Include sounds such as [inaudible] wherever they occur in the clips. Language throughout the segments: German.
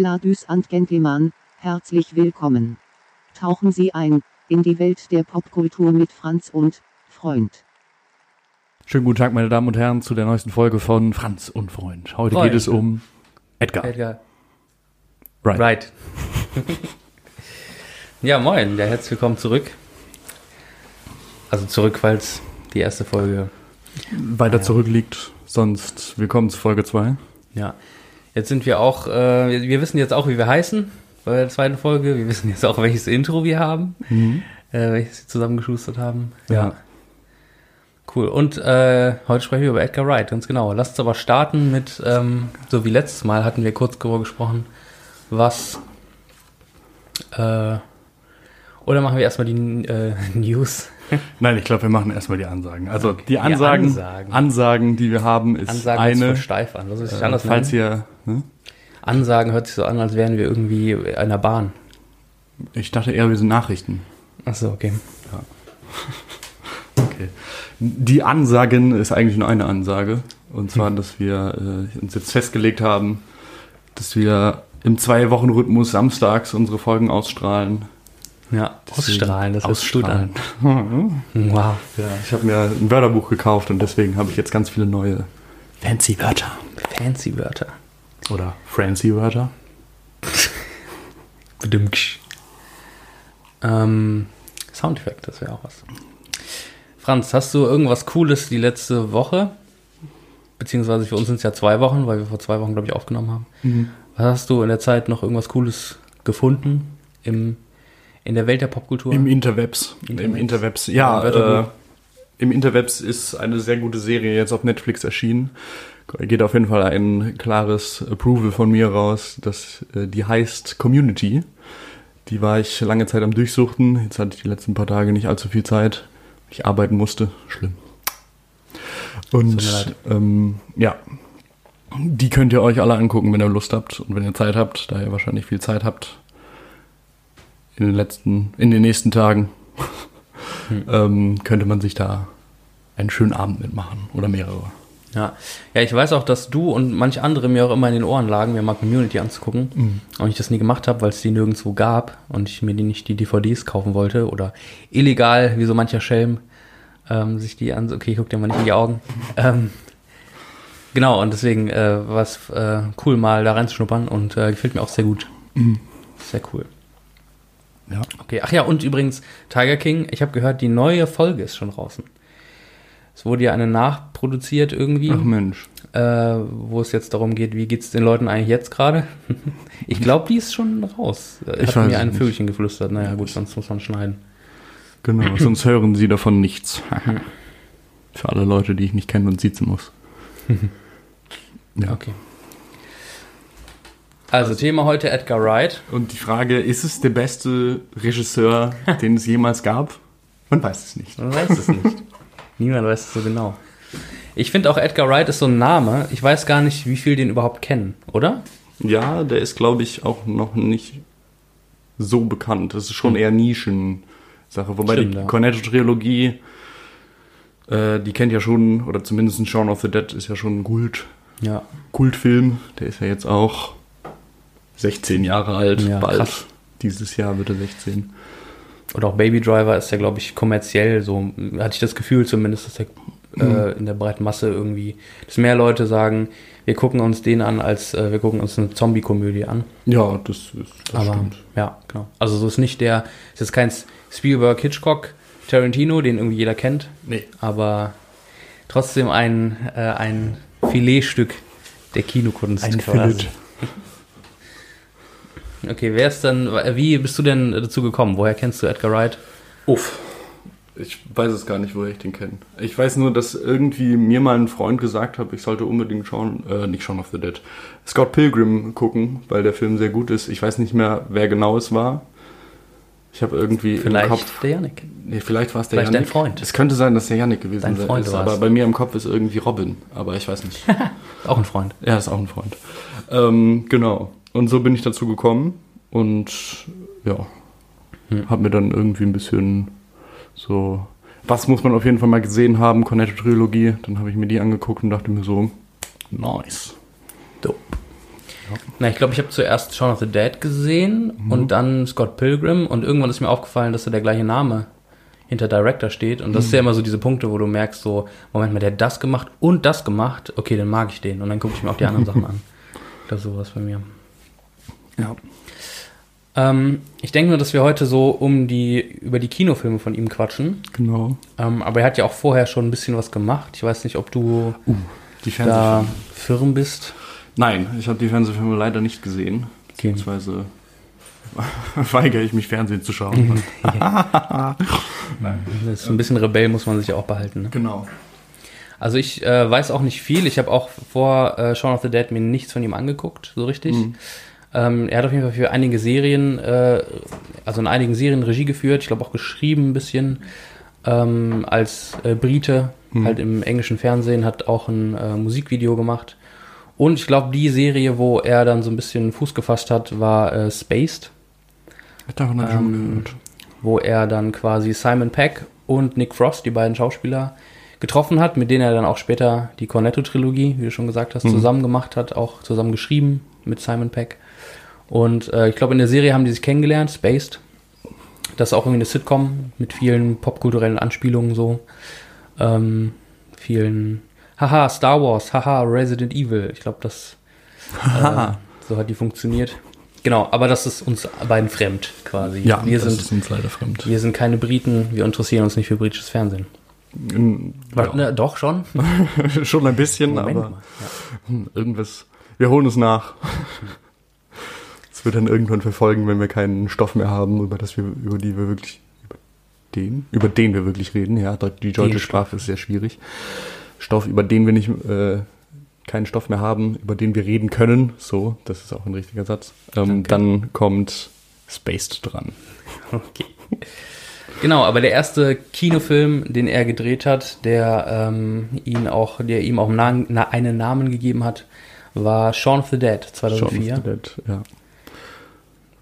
Ladies and Gentlemen, herzlich willkommen. Tauchen Sie ein in die Welt der Popkultur mit Franz und Freund. Schönen guten Tag, meine Damen und Herren, zu der neuesten Folge von Franz und Freund. Heute Freund. geht es um Edgar. Edgar. Right. Right. [laughs] ja, moin, ja, herzlich willkommen zurück. Also zurück, es die erste Folge, Weiter Ja. zurückliegt, sonst willkommen zu Folge 2. ja. Jetzt sind wir auch, äh, wir- wissen jetzt auch, wie wir heißen bei der zweiten Folge. Wir wissen jetzt auch, welches Intro wir haben, äh, welches wir zusammengeschustert haben. Ja. Cool. Und äh, heute sprechen wir über Edgar Wright, ganz genau. Lasst uns aber starten mit, ähm, so wie letztes Mal hatten wir kurz darüber gesprochen, was. Äh, oder machen wir erstmal die äh, [laughs] News? [laughs] Nein, ich glaube, wir machen erstmal die Ansagen. Also die Ansagen, Ansagen. Ansagen. die wir haben, ist Ansagen eine. voll steif an. Was ich Äh, anders falls nennen? ihr, ne? Ansagen hört sich so an, als wären wir irgendwie in einer Bahn. ich dachte eher, wir sind Nachrichten. Achso, okay. [laughs] Okay. Die Ansagen ist eigentlich nur eine Ansage. Und zwar, dass wir äh, uns jetzt festgelegt haben, dass wir im Zwei-Wochen-Rhythmus samstags unsere Folgen ausstrahlen. Ja, Deswegen ausstrahlen, das gut an. ausstrahlen. Wow. Ja, ich habe mir ein Wörterbuch gekauft und deswegen habe ich jetzt ganz viele neue fancy Wörter. Fancy Wörter. Oder fancy Wörter. [laughs] Bedimmt. Ähm, Soundeffekt, das wäre auch was. Franz, hast du irgendwas Cooles die letzte Woche? Beziehungsweise für uns sind es ja zwei Wochen, weil wir vor zwei Wochen, glaube ich, aufgenommen haben. Was hast du in der Zeit noch irgendwas Cooles gefunden im, in der Welt der Popkultur? Im Interwebs. Im Interwebs. Interwebs. Im Ja, äh, im Interwebs ist eine sehr gute Serie jetzt auf Netflix erschienen. Geht auf jeden Fall ein klares Approval von mir raus, dass äh, die heißt Community. Die war ich lange Zeit am Durchsuchten. Jetzt hatte ich die letzten paar Tage nicht allzu viel Zeit. Ich arbeiten musste. Schlimm. Und ähm, ja, die könnt ihr euch alle angucken, wenn ihr Lust habt und wenn ihr Zeit habt, da ihr wahrscheinlich viel Zeit habt in den letzten, in den nächsten Tagen, [laughs] ähm, könnte man sich da einen schönen Abend mitmachen oder mehrere. Ja. ja, ich weiß auch, dass du und manch andere mir auch immer in den Ohren lagen, mir mal Community anzugucken. Und ich das nie gemacht habe, weil es die nirgendwo gab und ich mir die nicht die DVDs kaufen wollte oder illegal, wie so mancher Schelm, ähm, sich die an. Okay, ich guck dir mal nicht in die Augen. [laughs] ähm, genau, und deswegen äh, war es äh, cool, mal da reinzuschnuppern und äh, gefällt mir auch sehr gut. Sehr cool. Ja. Okay, ach ja, und übrigens, Tiger King, ich habe gehört, die neue Folge ist schon draußen. Es wurde ja eine nachproduziert irgendwie Ach Mensch. äh, wo es jetzt darum geht, wie geht's den Leuten eigentlich jetzt gerade? [laughs] ich glaube, die ist schon raus. Ich Hat weiß mir es ein nicht. Vögelchen geflüstert. Naja, gut, sonst muss man schneiden. Genau, [laughs] sonst hören sie davon nichts. [laughs] Für alle Leute, die ich nicht kenne und siezen muss. ja. Okay. Also, Thema heute Edgar Wright. Und die Frage, ist es der beste Regisseur, den es jemals gab? Man weiß es nicht. Man weiß es nicht. Niemand weiß es so genau. Ich finde auch Edgar Wright ist so ein Name. Ich weiß gar nicht, wie viel den überhaupt kennen, oder? Ja, der ist, glaube ich, auch noch nicht so bekannt. Das ist schon eher Nischensache. Wobei Stimmt, die ja. Cornetto-Trilogie, äh, die kennt ja schon, oder zumindest Shaun of the Dead ist ja schon ein Kult, Ja. Kultfilm. Der ist ja jetzt auch 16 Jahre alt, Ja, bald. krass. Dieses Jahr wird er 16. Oder auch Baby Driver ist ja, glaube ich, kommerziell so, hatte ich das Gefühl zumindest, dass der äh, in der breiten Masse irgendwie, dass mehr Leute sagen, wir gucken uns den an, als äh, wir gucken uns eine Zombie-Komödie an. Ja, das, ist, das Aber stimmt. ja, genau. Also so ist nicht der, ist jetzt kein Spielberg, Hitchcock, Tarantino, den irgendwie jeder kennt, Nee. aber trotzdem ein, äh, ein Filetstück der Kinokunst. Ein. Filet. Okay, wer ist dann, wie bist du denn dazu gekommen? Woher kennst du Edgar Wright? Uff. Ich weiß es gar nicht, woher ich den kenne. Ich weiß nur, dass irgendwie mir mal ein Freund gesagt hat, ich sollte unbedingt schauen, äh, nicht Shaun of the Dead, Scott Pilgrim gucken, weil der Film sehr gut ist. Ich weiß nicht mehr, wer genau es war. Ich habe irgendwie Vielleicht im Kopf. der Janik. Nee, vielleicht war es der Vielleicht dein Yannick. Freund. Es könnte sein, dass der Yannick gewesen Dein Freund ist, aber bei mir im Kopf ist irgendwie Robin, aber ich weiß nicht. [laughs] Auch ein Freund. Er ist auch ein Freund. Ähm, genau. Und so bin ich dazu gekommen und ja, Hm. habe mir dann irgendwie ein bisschen so, was muss man auf jeden Fall mal gesehen haben, Cornetto-Trilogie. Dann habe ich mir die angeguckt und dachte mir so, nice. Dope. Na, ich glaube, ich habe zuerst Shaun of the Dead gesehen Mhm. und dann Scott Pilgrim und irgendwann ist mir aufgefallen, dass da der gleiche Name hinter Director steht und das Mhm. ist ja immer so diese Punkte, wo du merkst so, Moment mal, der hat das gemacht und das gemacht, okay, dann mag ich den und dann gucke ich mir auch die anderen [laughs] Sachen an. Das ist sowas bei mir. Ja. Ähm, ich denke nur, dass wir heute so um die, über die Kinofilme von ihm quatschen. Genau. Ähm, aber er hat ja auch vorher schon ein bisschen was gemacht. Ich weiß nicht, ob du Uh, die da firm bist. Nein, ich habe die Fernsehfilme leider nicht gesehen. Okay. Beziehungsweise [laughs] weigere ich mich, Fernsehen zu schauen. [laughs] [laughs] Das ist ein bisschen Rebell, muss man sich ja auch behalten. Ne? genau. Also ich äh, weiß auch nicht viel. Ich habe auch vor äh, Shaun of the Dead mir nichts von ihm angeguckt, so richtig. Mhm. Ähm, er hat auf jeden Fall für einige Serien, äh, also in einigen Serien Regie geführt. Ich glaube auch geschrieben ein bisschen ähm, als äh, Brite, Mhm. halt im englischen Fernsehen, hat auch ein äh, Musikvideo gemacht. Und ich glaube, die Serie, wo er dann so ein bisschen Fuß gefasst hat, war äh, Spaced, Ich davon ich schon Ähm, gehört. wo er dann quasi Simon Peck und Nick Frost, die beiden Schauspieler, getroffen hat, mit denen er dann auch später die Cornetto-Trilogie, wie du schon gesagt hast, Mhm. zusammen gemacht hat, auch zusammen geschrieben mit Simon Peck. Und äh, ich glaube, in der Serie haben die sich kennengelernt, Spaced. Das ist auch irgendwie eine Sitcom mit vielen popkulturellen Anspielungen so. Ähm, vielen, haha, Star Wars, haha, Resident Evil. Ich glaube, das [laughs] äh, so hat die funktioniert. Genau, aber das ist uns beiden fremd quasi. Ja, wir das sind ist uns leider fremd. wir sind keine Briten, wir interessieren uns nicht für britisches Fernsehen. In, Was, ne, doch schon. ja. [laughs] schon ein bisschen, Moment aber. Ja. hm, irgendwas. Wir holen es nach. [laughs] Es wird dann irgendwann verfolgen, wenn wir keinen Stoff mehr haben, über das wir, über die wir wirklich, über den, über den wir wirklich reden. Ja, die deutsche Den Sprache ist sehr schwierig. Stoff, über den wir nicht, äh, keinen Stoff mehr haben, über den wir reden können. So, das ist auch ein richtiger Satz. Ähm, dann kommt Spaced dran. [laughs] Okay. Genau, aber der erste Kinofilm, den er gedreht hat, der ähm, ihn auch, der ihm auch einen Namen gegeben hat, war Shaun of the Dead 2004. Shaun of the Dead, ja.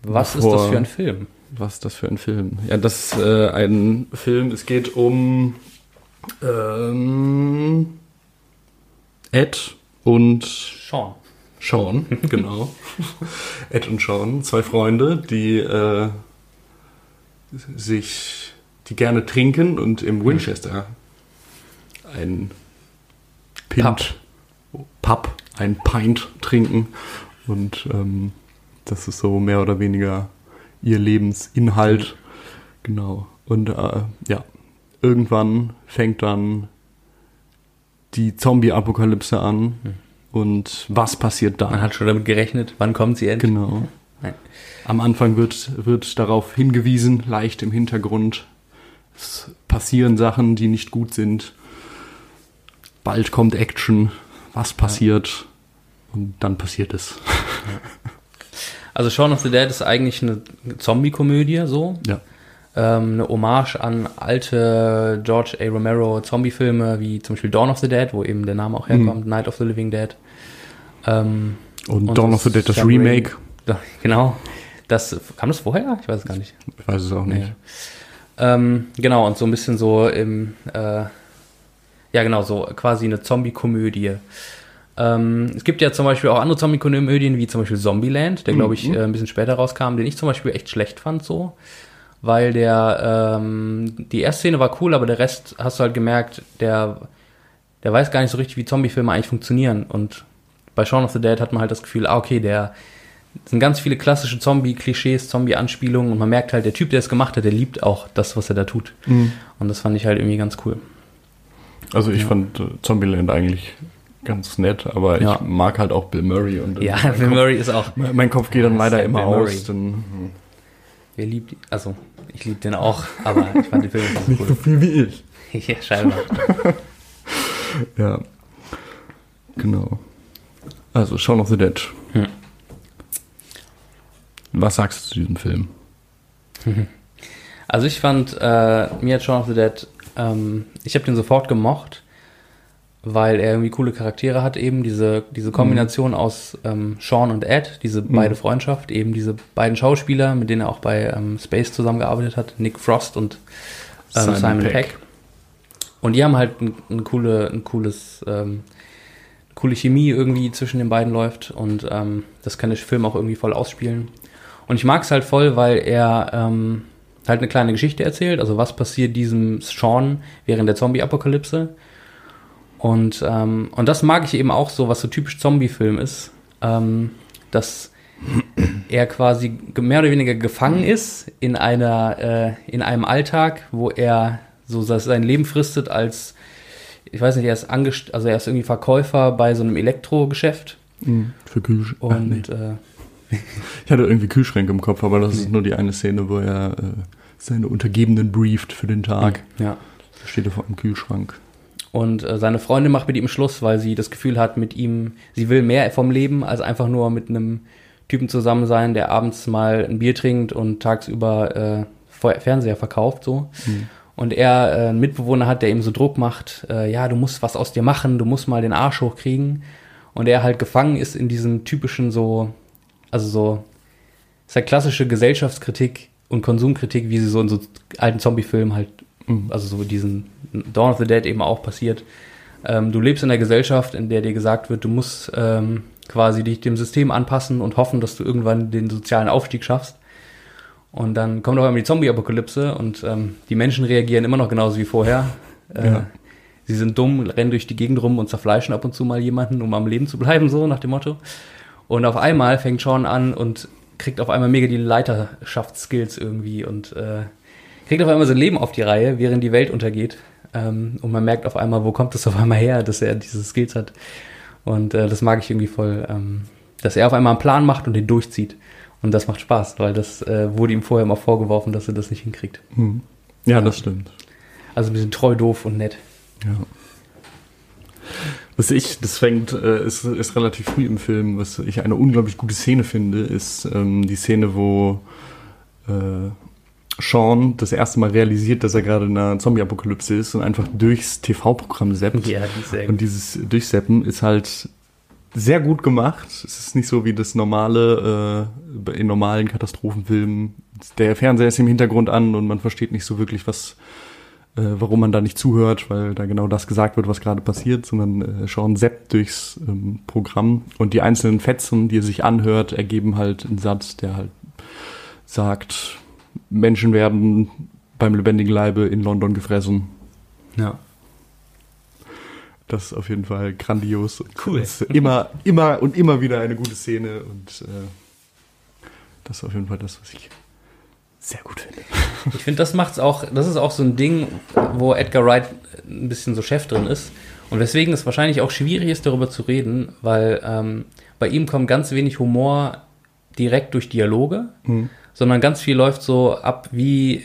Was ist Vor- das für ein Film? Was ist das für ein Film? Ja, das ist äh, ein Film, es geht um ähm, Ed und Sean. Sean, [laughs] genau. Ed und Sean, zwei Freunde, die äh, sich, die gerne trinken und im Winchester ein Pint, Pub, ein Pint trinken und ähm, das ist so mehr oder weniger ihr Lebensinhalt. Genau. Und äh, ja, irgendwann fängt dann die Zombie-Apokalypse an. Und was passiert dann? Man hat schon damit gerechnet, wann kommt sie endlich? Genau. Nein. Am Anfang wird, wird darauf hingewiesen, leicht im Hintergrund. Es passieren Sachen, die nicht gut sind. Bald kommt Action. Was passiert? Und dann passiert es. [laughs] Also Shaun of the Dead ist eigentlich eine Zombie-Komödie, so. Ja. ähm, eine Hommage an alte George A. Romero Zombie-Filme, wie zum Beispiel Dawn of the Dead, wo eben der Name auch herkommt, Night of the Living Dead. Ähm, Und, Und Dawn of the Dead, das Remake. genau. Das, kam das vorher? Ich weiß es gar nicht. Ich weiß es auch nicht. Ja. Ähm, genau, und so ein bisschen so im, äh, ja genau, so quasi eine Zombie-Komödie. Ähm, es gibt ja zum Beispiel auch andere Zombie-Komödien, wie zum Beispiel Zombieland, der glaube ich Mhm. äh, ein bisschen später rauskam, den ich zum Beispiel echt schlecht fand so. Weil der, ähm, die erste Szene war cool, aber der Rest hast du halt gemerkt, der, der weiß gar nicht so richtig, wie Zombie-Filme eigentlich funktionieren. Und bei Shaun of the Dead hat man halt das Gefühl, ah, okay, der sind ganz viele klassische Zombie-Klischees, Zombie-Anspielungen und man merkt halt, der Typ, der es gemacht hat, der liebt auch das, was er da tut. Mhm. Und das fand ich halt irgendwie ganz cool. Also ich Ja. fand äh, Zombieland eigentlich ganz nett, aber Ja. ich mag halt auch Bill Murray. Und Ja, Bill Kopf- Murray ist auch. Mein Kopf geht dann leider immer Bill aus. Dann, hm. Wer liebt ihn? Also, ich liebe den auch, aber ich fand den Film [laughs] nicht so viel wie ich. cool. [laughs] ja, scheinbar. [laughs] Ja. Genau. Also, Shaun of the Dead. Hm. Was sagst du zu diesem Film? Also ich fand, äh, mir hat Shaun of the Dead, ähm, ich habe den sofort gemocht, weil er irgendwie coole Charaktere hat, eben diese, diese Kombination aus ähm, Sean und Ed, diese beide Freundschaft, eben diese beiden Schauspieler, mit denen er auch bei ähm, Space zusammengearbeitet hat, Nick Frost und ähm, Simon Simon, Pegg. Peck. Und die haben halt ein, ein, coole, ein cooles, ähm, coole Chemie irgendwie zwischen den beiden läuft und ähm, das kann der Film auch irgendwie voll ausspielen. Und ich mag es halt voll, weil er ähm, halt eine kleine Geschichte erzählt, also was passiert diesem Sean während der Zombie-Apokalypse. Und, ähm, und das mag ich eben auch so, was so typisch Zombie-Film ist, ähm, dass [clears throat] er quasi mehr oder weniger gefangen ist in einer äh, in einem Alltag, wo er so sein Leben fristet als ich weiß nicht, er ist angest also er ist irgendwie Verkäufer bei so einem Elektrogeschäft. Mhm, für Kühlschränke. Und nee. äh, [laughs] ich hatte irgendwie Kühlschränke im Kopf, aber das nee. ist nur die eine Szene, wo er äh, seine Untergebenen brieft für den Tag. Ja. Da steht er vor einem Kühlschrank. Und äh, seine Freundin macht mit ihm Schluss, weil sie das Gefühl hat, mit ihm, sie will mehr vom Leben als einfach nur mit einem Typen zusammen sein, der abends mal ein Bier trinkt und tagsüber äh, Fernseher verkauft, so. Mhm. Und er äh, einen Mitbewohner hat, der ihm so Druck macht, äh, ja, du musst was aus dir machen, du musst mal den Arsch hochkriegen. Und er halt gefangen ist in diesem typischen so, also so, ist halt klassische Gesellschaftskritik und Konsumkritik, wie sie so in so alten Zombie-Filmen halt. Also so diesen Dawn of the Dead eben auch passiert. Ähm, du lebst in einer Gesellschaft, in der dir gesagt wird, du musst ähm, quasi dich dem System anpassen und hoffen, dass du irgendwann den sozialen Aufstieg schaffst. Und dann kommt auch einmal die Zombie-Apokalypse und ähm, die Menschen reagieren immer noch genauso wie vorher. [laughs] Äh, ja. Sie sind dumm, rennen durch die Gegend rum und zerfleischen ab und zu mal jemanden, um am Leben zu bleiben, so nach dem Motto. Und auf einmal fängt Sean an und kriegt auf einmal mega die Leiterschaftsskills irgendwie und äh, kriegt auf einmal sein Leben auf die Reihe, während die Welt untergeht. Ähm, und man merkt auf einmal, wo kommt es auf einmal her, dass er diese Skills hat. Und äh, das mag ich irgendwie voll, ähm, dass er auf einmal einen Plan macht und den durchzieht. Und das macht Spaß, weil das äh, wurde ihm vorher immer vorgeworfen, dass er das nicht hinkriegt. Hm. Ja, ja, das stimmt. Also ein bisschen treu, doof und nett. Ja. Was ich, das fängt, äh, ist, ist relativ früh im Film, was ich eine unglaublich gute Szene finde, ist ähm, die Szene, wo äh, Sean das erste Mal realisiert, dass er gerade in einer Zombie-Apokalypse ist und einfach durchs TV-Programm seppt. Ja, die und dieses Durchseppen ist halt sehr gut gemacht. Es ist nicht so wie das normale, äh, in normalen Katastrophenfilmen. Der Fernseher ist im Hintergrund an und man versteht nicht so wirklich, was, äh, warum man da nicht zuhört, weil da genau das gesagt wird, was gerade passiert, sondern äh, Sean seppt durchs ähm, Programm und die einzelnen Fetzen, die er sich anhört, ergeben halt einen Satz, der halt sagt, Menschen werden beim lebendigen Leibe in London gefressen. Ja. Das ist auf jeden Fall grandios. Cool. Das ist immer, immer und immer wieder eine gute Szene und äh, das ist auf jeden Fall das, was ich sehr gut finde. [laughs] Ich finde, das macht's auch, das ist auch so ein Ding, wo Edgar Wright ein bisschen so Chef drin ist. Und weswegen es wahrscheinlich auch schwierig ist, darüber zu reden, weil ähm, bei ihm kommt ganz wenig Humor direkt durch Dialoge, mhm sondern ganz viel läuft so ab, wie,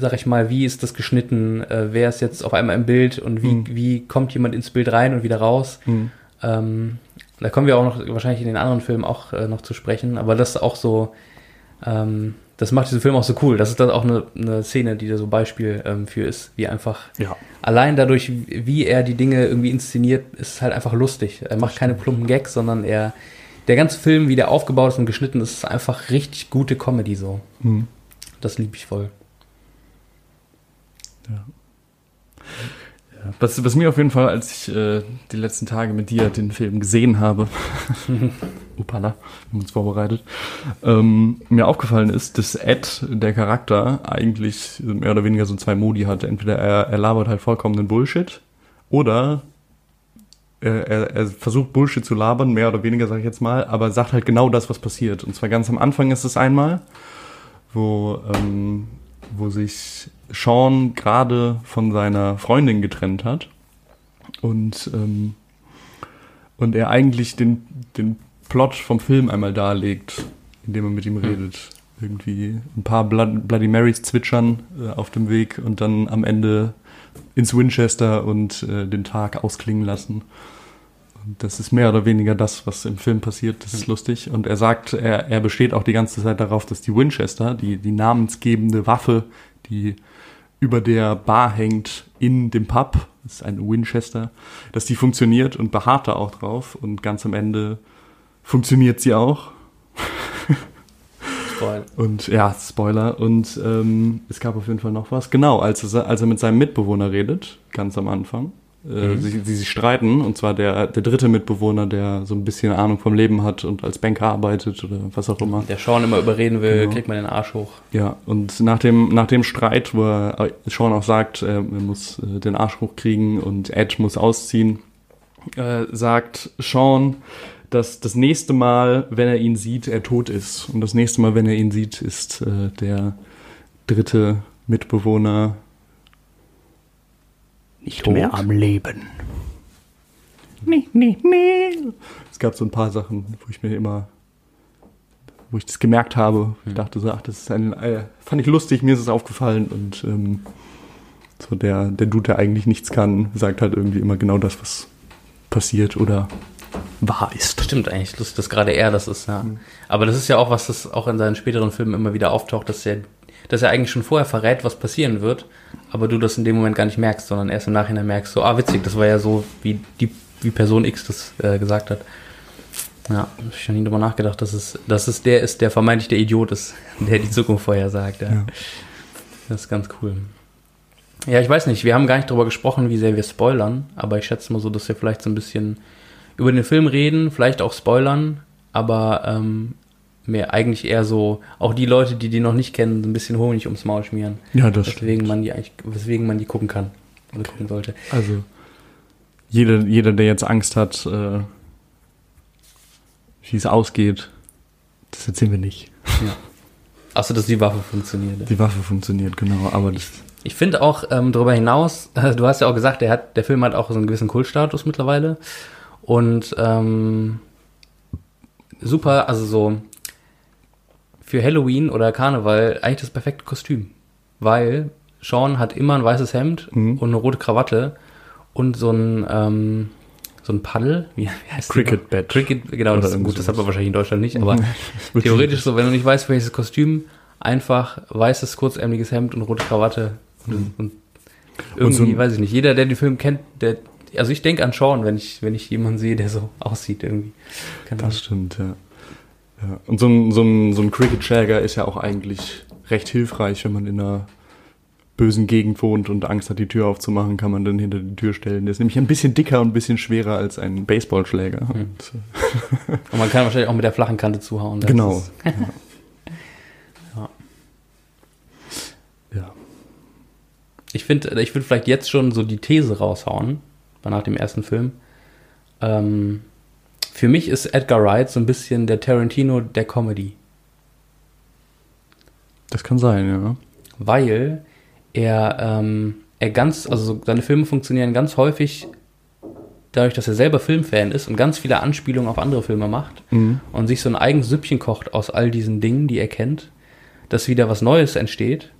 sag ich mal, wie ist das geschnitten, äh, wer ist jetzt auf einmal im Bild und wie, mhm. wie kommt jemand ins Bild rein und wieder raus. Mhm. Ähm, da kommen wir auch noch wahrscheinlich in den anderen Filmen auch äh, noch zu sprechen, aber das ist auch so, ähm, das macht diesen Film auch so cool. Das ist dann auch eine, eine Szene, die da so Beispiel ähm, für ist, wie einfach ja. allein dadurch, wie er die Dinge irgendwie inszeniert, ist halt einfach lustig. Er macht keine plumpen Gags, sondern er der ganze Film, wie der aufgebaut ist und geschnitten ist, ist einfach richtig gute Comedy so. Mhm. Das liebe ich voll. Ja. ja. Was, was mir auf jeden Fall, als ich äh, die letzten Tage mit dir den Film gesehen habe, [laughs] Upala, wir haben uns vorbereitet, ähm, mir aufgefallen ist, dass Ed, der Charakter, eigentlich mehr oder weniger so zwei Modi hat. Entweder er, er labert halt vollkommenen Bullshit oder er, er versucht Bullshit zu labern, mehr oder weniger, sage ich jetzt mal, aber sagt halt genau das, was passiert. Und zwar ganz am Anfang ist es einmal, wo, ähm, wo sich Sean gerade von seiner Freundin getrennt hat und, ähm, und er eigentlich den, den Plot vom Film einmal darlegt, indem er mit ihm redet. Irgendwie ein paar Blood, Bloody Marys zwitschern äh, auf dem Weg und dann am Ende ins Winchester und äh, den Tag ausklingen lassen. Und das ist mehr oder weniger das, was im Film passiert. Das ist lustig. Und er sagt, er, er besteht auch die ganze Zeit darauf, dass die Winchester, die, die namensgebende Waffe, die über der Bar hängt in dem Pub, das ist ein Winchester, dass die funktioniert und beharrt da auch drauf. Und ganz am Ende funktioniert sie auch. Spoiler. Und ja, Spoiler. Und ähm, es gab auf jeden Fall noch was. Genau, als er, als er mit seinem Mitbewohner redet, ganz am Anfang, äh, sie, sie sich streiten. Und zwar der, der dritte Mitbewohner, der so ein bisschen Ahnung vom Leben hat und als Banker arbeitet oder was auch immer. Der Sean immer überreden will, Genau. kriegt man den Arsch hoch. Ja, und nach dem, nach dem Streit, wo er Sean auch sagt, er muss äh, den Arsch hochkriegen und Edge muss ausziehen, äh, sagt Sean, dass das nächste Mal, wenn er ihn sieht, er tot ist. Und das nächste Mal, wenn er ihn sieht, ist äh, der dritte Mitbewohner Nicht Tot? mehr am Leben. Nee, nee, nee. Es gab so ein paar Sachen, wo ich mir immer, wo ich das gemerkt habe. Ich dachte so, ach, das ist ein, äh, fand ich lustig, mir ist es aufgefallen und ähm, so der, der Dude, der eigentlich nichts kann, sagt halt irgendwie immer genau das, was passiert oder wahr ist. Stimmt eigentlich, lustig, dass gerade er das ist, ja. Aber das ist ja auch was, das auch in seinen späteren Filmen immer wieder auftaucht, dass er, dass er eigentlich schon vorher verrät, was passieren wird, aber du das in dem Moment gar nicht merkst, sondern erst im Nachhinein merkst, so, ah, witzig, das war ja so, wie die, wie Person X das äh, gesagt hat. Ja, hab ich schon nie drüber nachgedacht, dass es, dass es der ist, der vermeintlich der Idiot ist, [laughs] der die Zukunft vorher sagt, ja. Ja. Das ist ganz cool. Ja, ich weiß nicht, wir haben gar nicht darüber gesprochen, wie sehr wir spoilern, aber ich schätze mal so, dass wir vielleicht so ein bisschen über den Film reden, vielleicht auch spoilern, aber ähm, mehr eigentlich eher so, auch die Leute, die die noch nicht kennen, so ein bisschen Honig ums Maul schmieren. Ja, das Weswegen stimmt. man die eigentlich, weswegen man die gucken kann oder gucken sollte. Also jeder, jeder, der jetzt Angst hat, äh, wie es ausgeht, das erzählen wir nicht. Außer, dass die Waffe funktioniert. Die Waffe funktioniert, genau, aber das Ich finde auch ähm, darüber hinaus, [laughs] du hast ja auch gesagt, der, hat, der Film hat auch so einen gewissen Kultstatus mittlerweile. Und ähm, super, also so für Halloween oder Karneval eigentlich das perfekte Kostüm. Weil Sean hat immer ein weißes Hemd Mhm. und eine rote Krawatte und so ein, ähm, so ein Paddel. [laughs] Wie, heißt Cricket? Badge. Cricket, genau, Oder das, gut, das hat man wahrscheinlich in Deutschland nicht, aber [laughs] theoretisch so, wenn du nicht weißt, welches Kostüm, einfach weißes, kurzärmeliges Hemd und rote Krawatte. Und, und irgendwie, Und so ein- weiß ich nicht, jeder, der den Film kennt, der, also ich denke an Sean, wenn ich, wenn ich jemanden sehe, der so aussieht irgendwie. Keine Das stimmt, ja. ja. Und so ein, so ein, so ein Cricket-Schläger ist ja auch eigentlich recht hilfreich, wenn man in einer bösen Gegend wohnt und Angst hat, die Tür aufzumachen, kann man dann hinter die Tür stellen. Der ist nämlich ein bisschen dicker und ein bisschen schwerer als ein Baseballschläger. Und, [laughs] äh, Und man kann wahrscheinlich auch mit der flachen Kante zuhauen. Genau. ist- ja. [laughs] Ja. ja. Ich finde, ich würde vielleicht jetzt schon so die These raushauen, nach dem ersten Film. Ähm, für mich ist Edgar Wright so ein bisschen der Tarantino der Comedy. Das kann sein, ja. weil er, ähm, er ganz, also so seine Filme funktionieren ganz häufig dadurch, dass er selber Filmfan ist und ganz viele Anspielungen auf andere Filme macht Mhm. und sich so ein eigenes Süppchen kocht aus all diesen Dingen, die er kennt, dass wieder was Neues entsteht.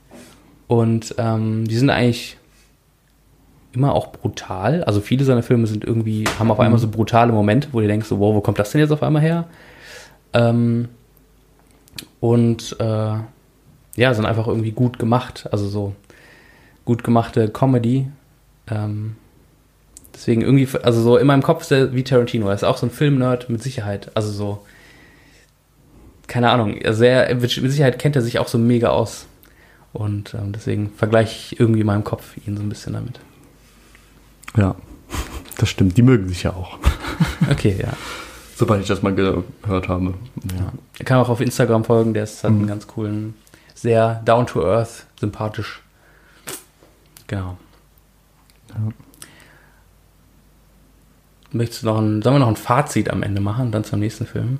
Und ähm, die sind eigentlich immer auch brutal. Also viele seiner Filme sind irgendwie, haben auf einmal so brutale Momente, wo du denkst, so, wow, wo kommt das denn jetzt auf einmal her? Ähm, und äh, ja, sind einfach irgendwie gut gemacht. Also so gut gemachte Comedy. Ähm, deswegen irgendwie, also so in meinem Kopf ist er wie Tarantino. Er ist auch so ein Filmnerd mit Sicherheit. Also so, keine Ahnung. Also er, mit Sicherheit kennt er sich auch so mega aus. Und ähm, deswegen vergleiche ich irgendwie in meinem Kopf ihn so ein bisschen damit. Ja, das stimmt. Die mögen sich ja auch. Okay, ja. Sobald ich das mal gehört habe. ja. Er kann auch auf Instagram folgen. Der ist, hat einen ganz coolen, sehr down to earth, sympathisch. Genau. Ja. Möchtest du noch ein, sollen wir noch ein Fazit am Ende machen, dann zum nächsten Film?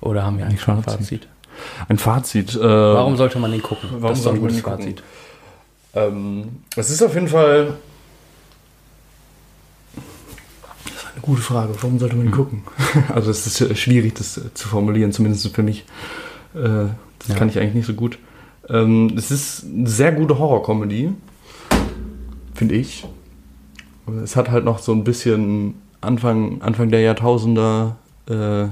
Oder haben wir eigentlich schon ein Fazit. Ein Fazit. Äh, Warum sollte man den gucken? warum das ist doch ein gutes? Fazit. Ähm, es ist auf jeden Fall. Das ist eine gute Frage. Warum sollte man ihn gucken? [laughs] Also, es ist äh, schwierig, das äh, zu formulieren, zumindest für mich. Äh, das Ja. kann ich eigentlich nicht so gut. Ähm, es ist eine sehr gute Horror-Comedy, finde ich. Es hat halt noch so ein bisschen Anfang, Anfang der Jahrtausender, äh,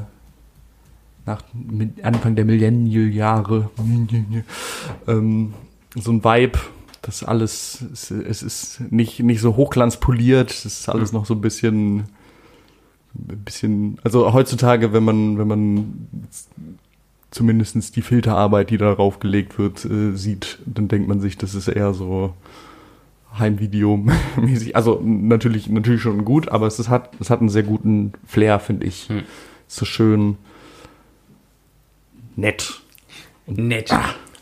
nach mit Anfang der Millennial-Jahre, ähm, so ein Vibe, das alles, es, es ist nicht, nicht so hochglanzpoliert, es ist alles noch so ein bisschen, ein bisschen, also heutzutage, wenn man, wenn man zumindestens die Filterarbeit, die darauf gelegt wird, äh, sieht, dann denkt man sich, das ist eher so Heimvideo-mäßig. [laughs] Also natürlich, natürlich schon gut, aber es, ist, hat, es hat einen sehr guten Flair, finde ich. Hm. So schön nett. Nett.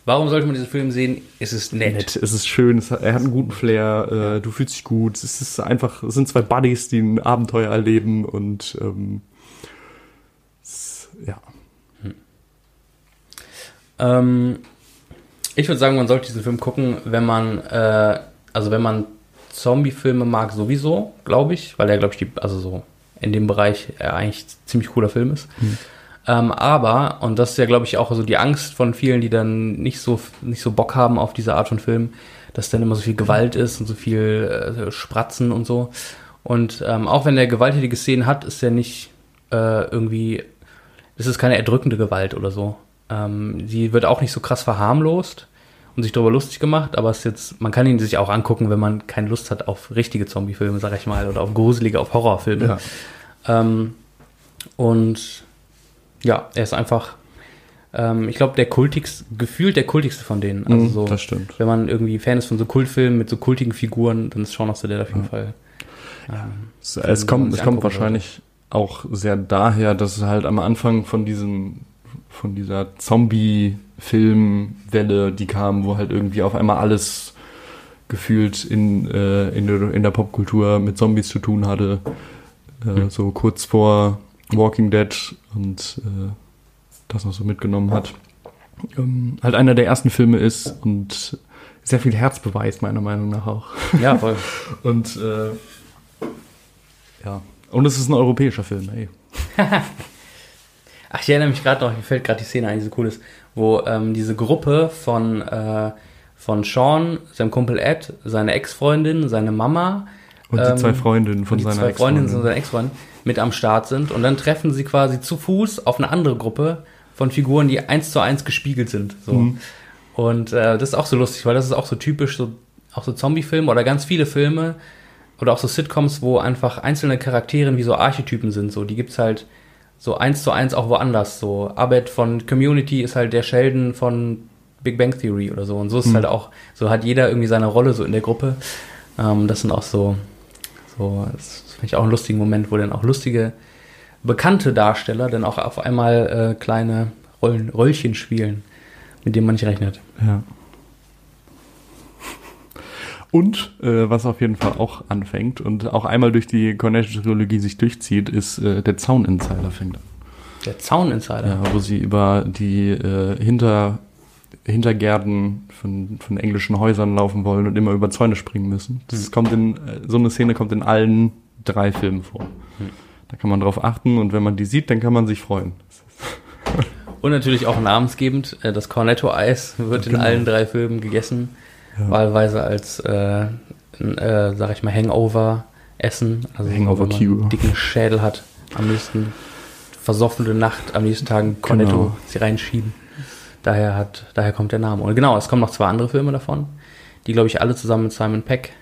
Warum sollte man diesen Film sehen? Es ist nett. Nett. Es ist schön, es hat, er hat einen guten Flair, äh, du fühlst dich gut. Es ist einfach, es sind zwei Buddies, die ein Abenteuer erleben und ähm, es, ja. Ähm, ich würde sagen, man sollte diesen Film gucken, wenn man, äh, also wenn man Zombie-Filme mag, sowieso, glaube ich, weil er, glaube ich, die, also so in dem Bereich äh, eigentlich ziemlich cooler Film ist. Hm. Ähm, aber, und das ist ja, glaube ich, auch so die Angst von vielen, die dann nicht so, nicht so Bock haben auf diese Art von Film, dass dann immer so viel Gewalt ist und so viel äh, Spratzen und so. Und ähm, auch wenn er gewalttätige Szenen hat, ist er nicht äh, irgendwie, es ist keine erdrückende Gewalt oder so. Ähm, sie wird auch nicht so krass verharmlost und sich darüber lustig gemacht, aber es ist jetzt, man kann ihn sich auch angucken, wenn man keine Lust hat auf richtige Zombie-Filme, sag ich mal, oder auf gruselige, auf Horrorfilme. Ja. Ähm, und ja, er ist einfach, ähm, ich glaube, der kultigste, gefühlt der kultigste von denen. Also Mhm, so, das stimmt. wenn man irgendwie Fan ist von so Kultfilmen mit so kultigen Figuren, dann ist Shaun of the Dead auf jeden Ja. Fall. Ähm, Es, es kommt, es kommt wahrscheinlich auch sehr daher, dass es halt am Anfang von diesem, von dieser Zombie-Filmwelle, die kam, wo halt irgendwie auf einmal alles gefühlt in, äh, in, der, in der Popkultur mit Zombies zu tun hatte. Äh, Hm. So kurz vor Walking Dead und äh, das noch so mitgenommen hat. Ähm, halt einer der ersten Filme ist und sehr viel Herz beweist, meiner Meinung nach auch. Ja, voll. [laughs] Und äh, ja. Und es ist ein europäischer Film, ey. [laughs] Ach, ich erinnere mich gerade noch, mir fällt gerade die Szene ein, die so cool ist, wo ähm, diese Gruppe von, äh, von Sean, seinem Kumpel Ed, seine Ex-Freundin, seine Mama Und die Ähm, zwei Freundinnen von und die seiner zwei Freundinnen und Ex-Freundin. seine Ex-Freundin mit am Start sind und dann treffen sie quasi zu Fuß auf eine andere Gruppe von Figuren, die eins zu eins gespiegelt sind. So. Mhm. Und äh, das ist auch so lustig, weil das ist auch so typisch, so, auch so Zombie-Filme oder ganz viele Filme oder auch so Sitcoms, wo einfach einzelne Charaktere wie so Archetypen sind. So, die gibt's halt so eins zu eins auch woanders. So, Abed von Community ist halt der Sheldon von Big Bang Theory oder so. Und so ist es Mhm. halt auch, so hat jeder irgendwie seine Rolle so in der Gruppe. Ähm, das sind auch so, so, das finde ich auch einen lustigen Moment, wo dann auch lustige, bekannte Darsteller dann auch auf einmal äh, kleine Rollen, Röllchen spielen, mit denen man nicht rechnet. Ja. Und äh, was auf jeden Fall auch anfängt und auch einmal durch die Cornetto-Trilogie sich durchzieht, ist äh, der Zaun-Insider fängt an. Der Zaun-Insider. Ja, wo sie über die äh, Hinter, Hintergärten von, von englischen Häusern laufen wollen und immer über Zäune springen müssen. Das Hm. kommt in, äh, so eine Szene kommt in allen drei Filmen vor. Hm. Da kann man drauf achten und wenn man die sieht, dann kann man sich freuen. Und natürlich auch namensgebend, äh, das Cornetto-Eis wird in Genau. allen drei Filmen gegessen. Ja. Wahlweise als, äh, äh, sag ich mal, Hangover-Essen. Also Hangover wenn man einen dicken Schädel hat, am liebsten versoffene Nacht, am nächsten Tag ein Cornetto Genau. sie reinschieben. Daher hat, daher kommt der Name. Und genau, es kommen noch zwei andere Filme davon, die, glaube ich, alle zusammen mit Simon Peck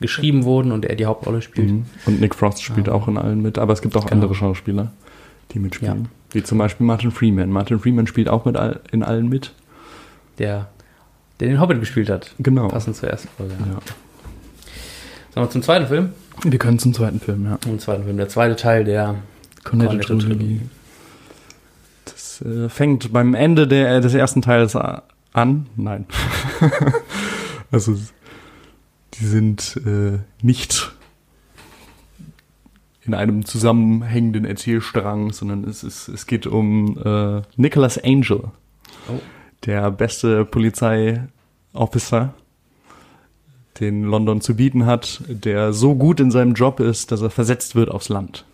geschrieben wurden und er die Hauptrolle spielt. Mhm. Und Nick Frost spielt Ah. auch in allen mit, aber es gibt auch Genau. andere Schauspieler, die mitspielen. Wie zum Beispiel Martin Freeman. Martin Freeman spielt auch mit all, in allen mit. Der, der den Hobbit gespielt hat. Genau. Passend zur ersten Folge. Ja. Sagen wir zum zweiten Film. Wir können zum zweiten Film, ja. Zum zweiten Film. Der zweite Teil der Cornetto-Trilogie. Das äh, fängt beim Ende der, des ersten Teils an. Nein. [laughs] also, die sind äh, nicht in einem zusammenhängenden Erzählstrang, sondern es, ist, es geht um äh, Nicholas Angel, Oh. der beste Polizeiofficer, den London zu bieten hat, der so gut in seinem Job ist, dass er versetzt wird aufs Land.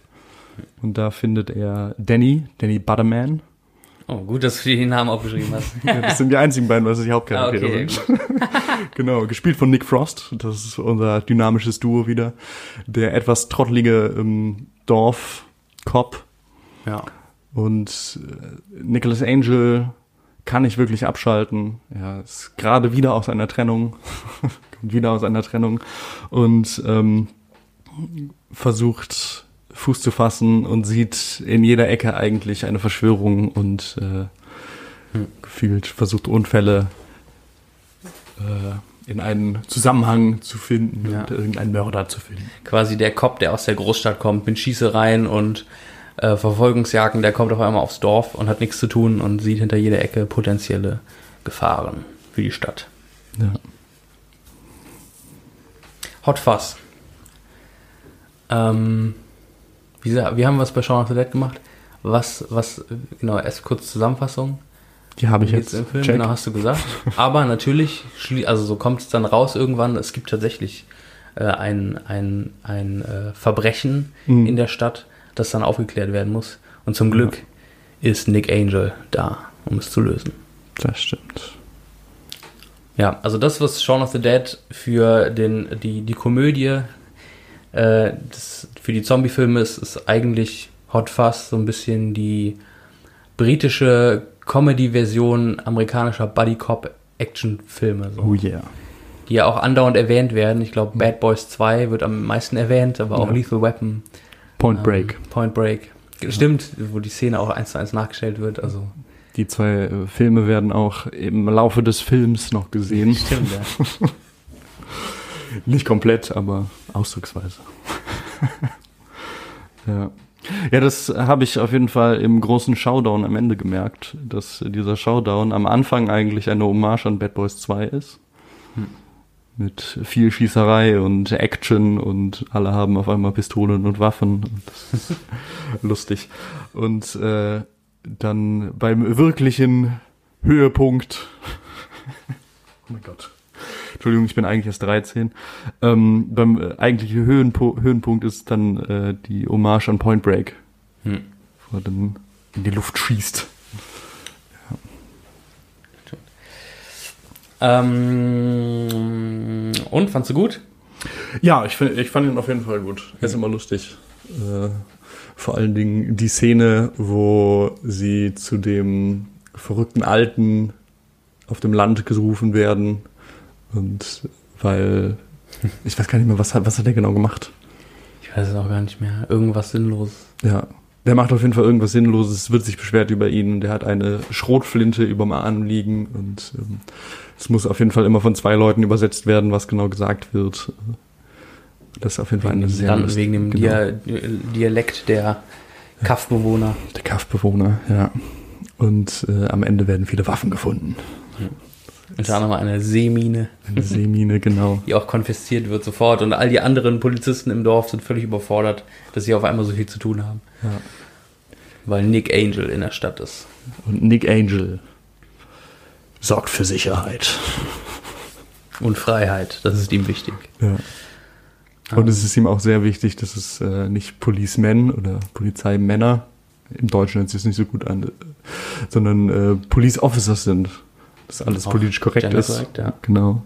Und da findet er Danny, Danny Butterman. Oh, gut, dass du dir den Namen aufgeschrieben hast. [laughs] Ja, das sind die einzigen beiden, was die Hauptcharaktere Ah, okay, sind. [laughs] genau, gespielt von Nick Frost. Das ist unser dynamisches Duo wieder. Der etwas trottelige ähm, Dorf-Cop. ja. Und äh, Nicholas Angel kann nicht wirklich abschalten. Er ist gerade wieder aus einer Trennung. [laughs] Kommt wieder aus einer Trennung. Und ähm, versucht Fuß zu fassen und sieht in jeder Ecke eigentlich eine Verschwörung und äh, Hm. gefühlt versucht Unfälle äh, in einen Zusammenhang zu finden Ja. und irgendeinen Mörder zu finden. Quasi der Cop, der aus der Großstadt kommt, mit Schießereien und äh, Verfolgungsjagden, der kommt auf einmal aufs Dorf und hat nichts zu tun und sieht hinter jeder Ecke potenzielle Gefahren für die Stadt. Ja. Hot Fuzz. Ähm, wie, sa- wie haben wir es bei Shaun of the Dead gemacht? Was, was, genau, erst kurz Zusammenfassung. Die habe ich jetzt im Film, check. genau, hast du gesagt. Aber natürlich, also so kommt es dann raus irgendwann, es gibt tatsächlich äh, ein, ein, ein äh, Verbrechen Mhm. in der Stadt, das dann aufgeklärt werden muss. Und zum Glück ist Nick Angel da, um es zu lösen. Das stimmt. Ja, also das, was Shaun of the Dead für den, die, die Komödie, äh, das, für die Zombie-Filme ist, ist eigentlich Hot Fuzz so ein bisschen die britische Comedy-Version amerikanischer Buddy-Cop-Action-Filme. So. Oh yeah. Die ja auch andauernd erwähnt werden. Ich glaube, Bad Boys 2 wird am meisten erwähnt, aber auch Ja. Lethal Weapon. Point ähm, Break. Point Break. Stimmt, wo die Szene auch eins zu eins nachgestellt wird. Also Die zwei äh, Filme werden auch im Laufe des Films noch gesehen. stimmt, ja. [laughs] [laughs] Nicht komplett, aber ausdrucksweise. [laughs] ja. Ja, das habe ich auf jeden Fall im großen Showdown am Ende gemerkt, dass dieser Showdown am Anfang eigentlich eine Hommage an Bad Boys 2 ist. Mit viel Schießerei und Action und alle haben auf einmal Pistolen und Waffen. [laughs] Und das ist lustig. Und äh, dann beim wirklichen Höhepunkt. oh mein Gott. Entschuldigung, ich bin eigentlich erst 13. Ähm, beim äh, eigentlichen Höhenpo Höhenpunkt ist dann äh, die Hommage an Point Break, Hm. wo er dann in die Luft schießt. Ähm, und, fandst du gut? Ja, ich, find, ich fand ihn auf jeden Fall gut. Er ist immer lustig. Äh, vor allen Dingen die Szene, wo sie zu dem verrückten Alten auf dem Land gerufen werden. Und weil, ich weiß gar nicht mehr, was hat, was hat er genau gemacht? Ich weiß es auch gar nicht mehr. Irgendwas Sinnloses. Ja, der macht auf jeden Fall irgendwas Sinnloses, wird sich beschwert über ihn. Der hat eine Schrotflinte überm Arm liegen und ähm, es muss auf jeden Fall immer von zwei Leuten übersetzt werden, was genau gesagt wird. Das ist auf jeden Fall Wegen eine dem, sehr Land, lust- wegen dem genau. Dia Dialekt der Kaffbewohner. Der Kampfbewohner, ja. Und äh, am Ende werden viele Waffen gefunden. Unter anderem eine Seemine, Eine Seemine, genau. die auch konfisziert wird sofort. Und all die anderen Polizisten im Dorf sind völlig überfordert, dass sie auf einmal so viel zu tun haben. Ja. Weil Nick Angel in der Stadt ist. Und Nick Angel sorgt für Sicherheit. Und Freiheit, das ist ihm wichtig. Ja. Und es ist ihm auch sehr wichtig, dass es äh, nicht Policemen oder Polizeimänner, im Deutschen hört sich das nicht so gut an, sondern äh, Police Officers sind. Dass alles politisch korrekt ist. korrekt, ja. Genau.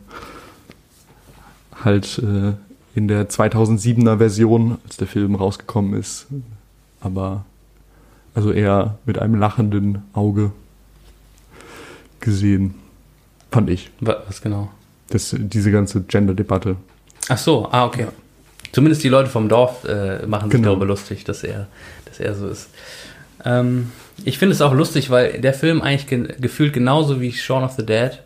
Halt äh, in der 2007er Version, als der Film rausgekommen ist. Aber also eher mit einem lachenden Auge gesehen, fand ich. Wa- Was genau? Das, diese ganze Gender-Debatte. Ach so, ah, okay. Zumindest die Leute vom Dorf äh, machen sich Genau. darüber lustig, dass er, dass er so ist. Ähm, ich finde es auch lustig, weil der Film eigentlich ge gefühlt genauso wie Shaun of the Dead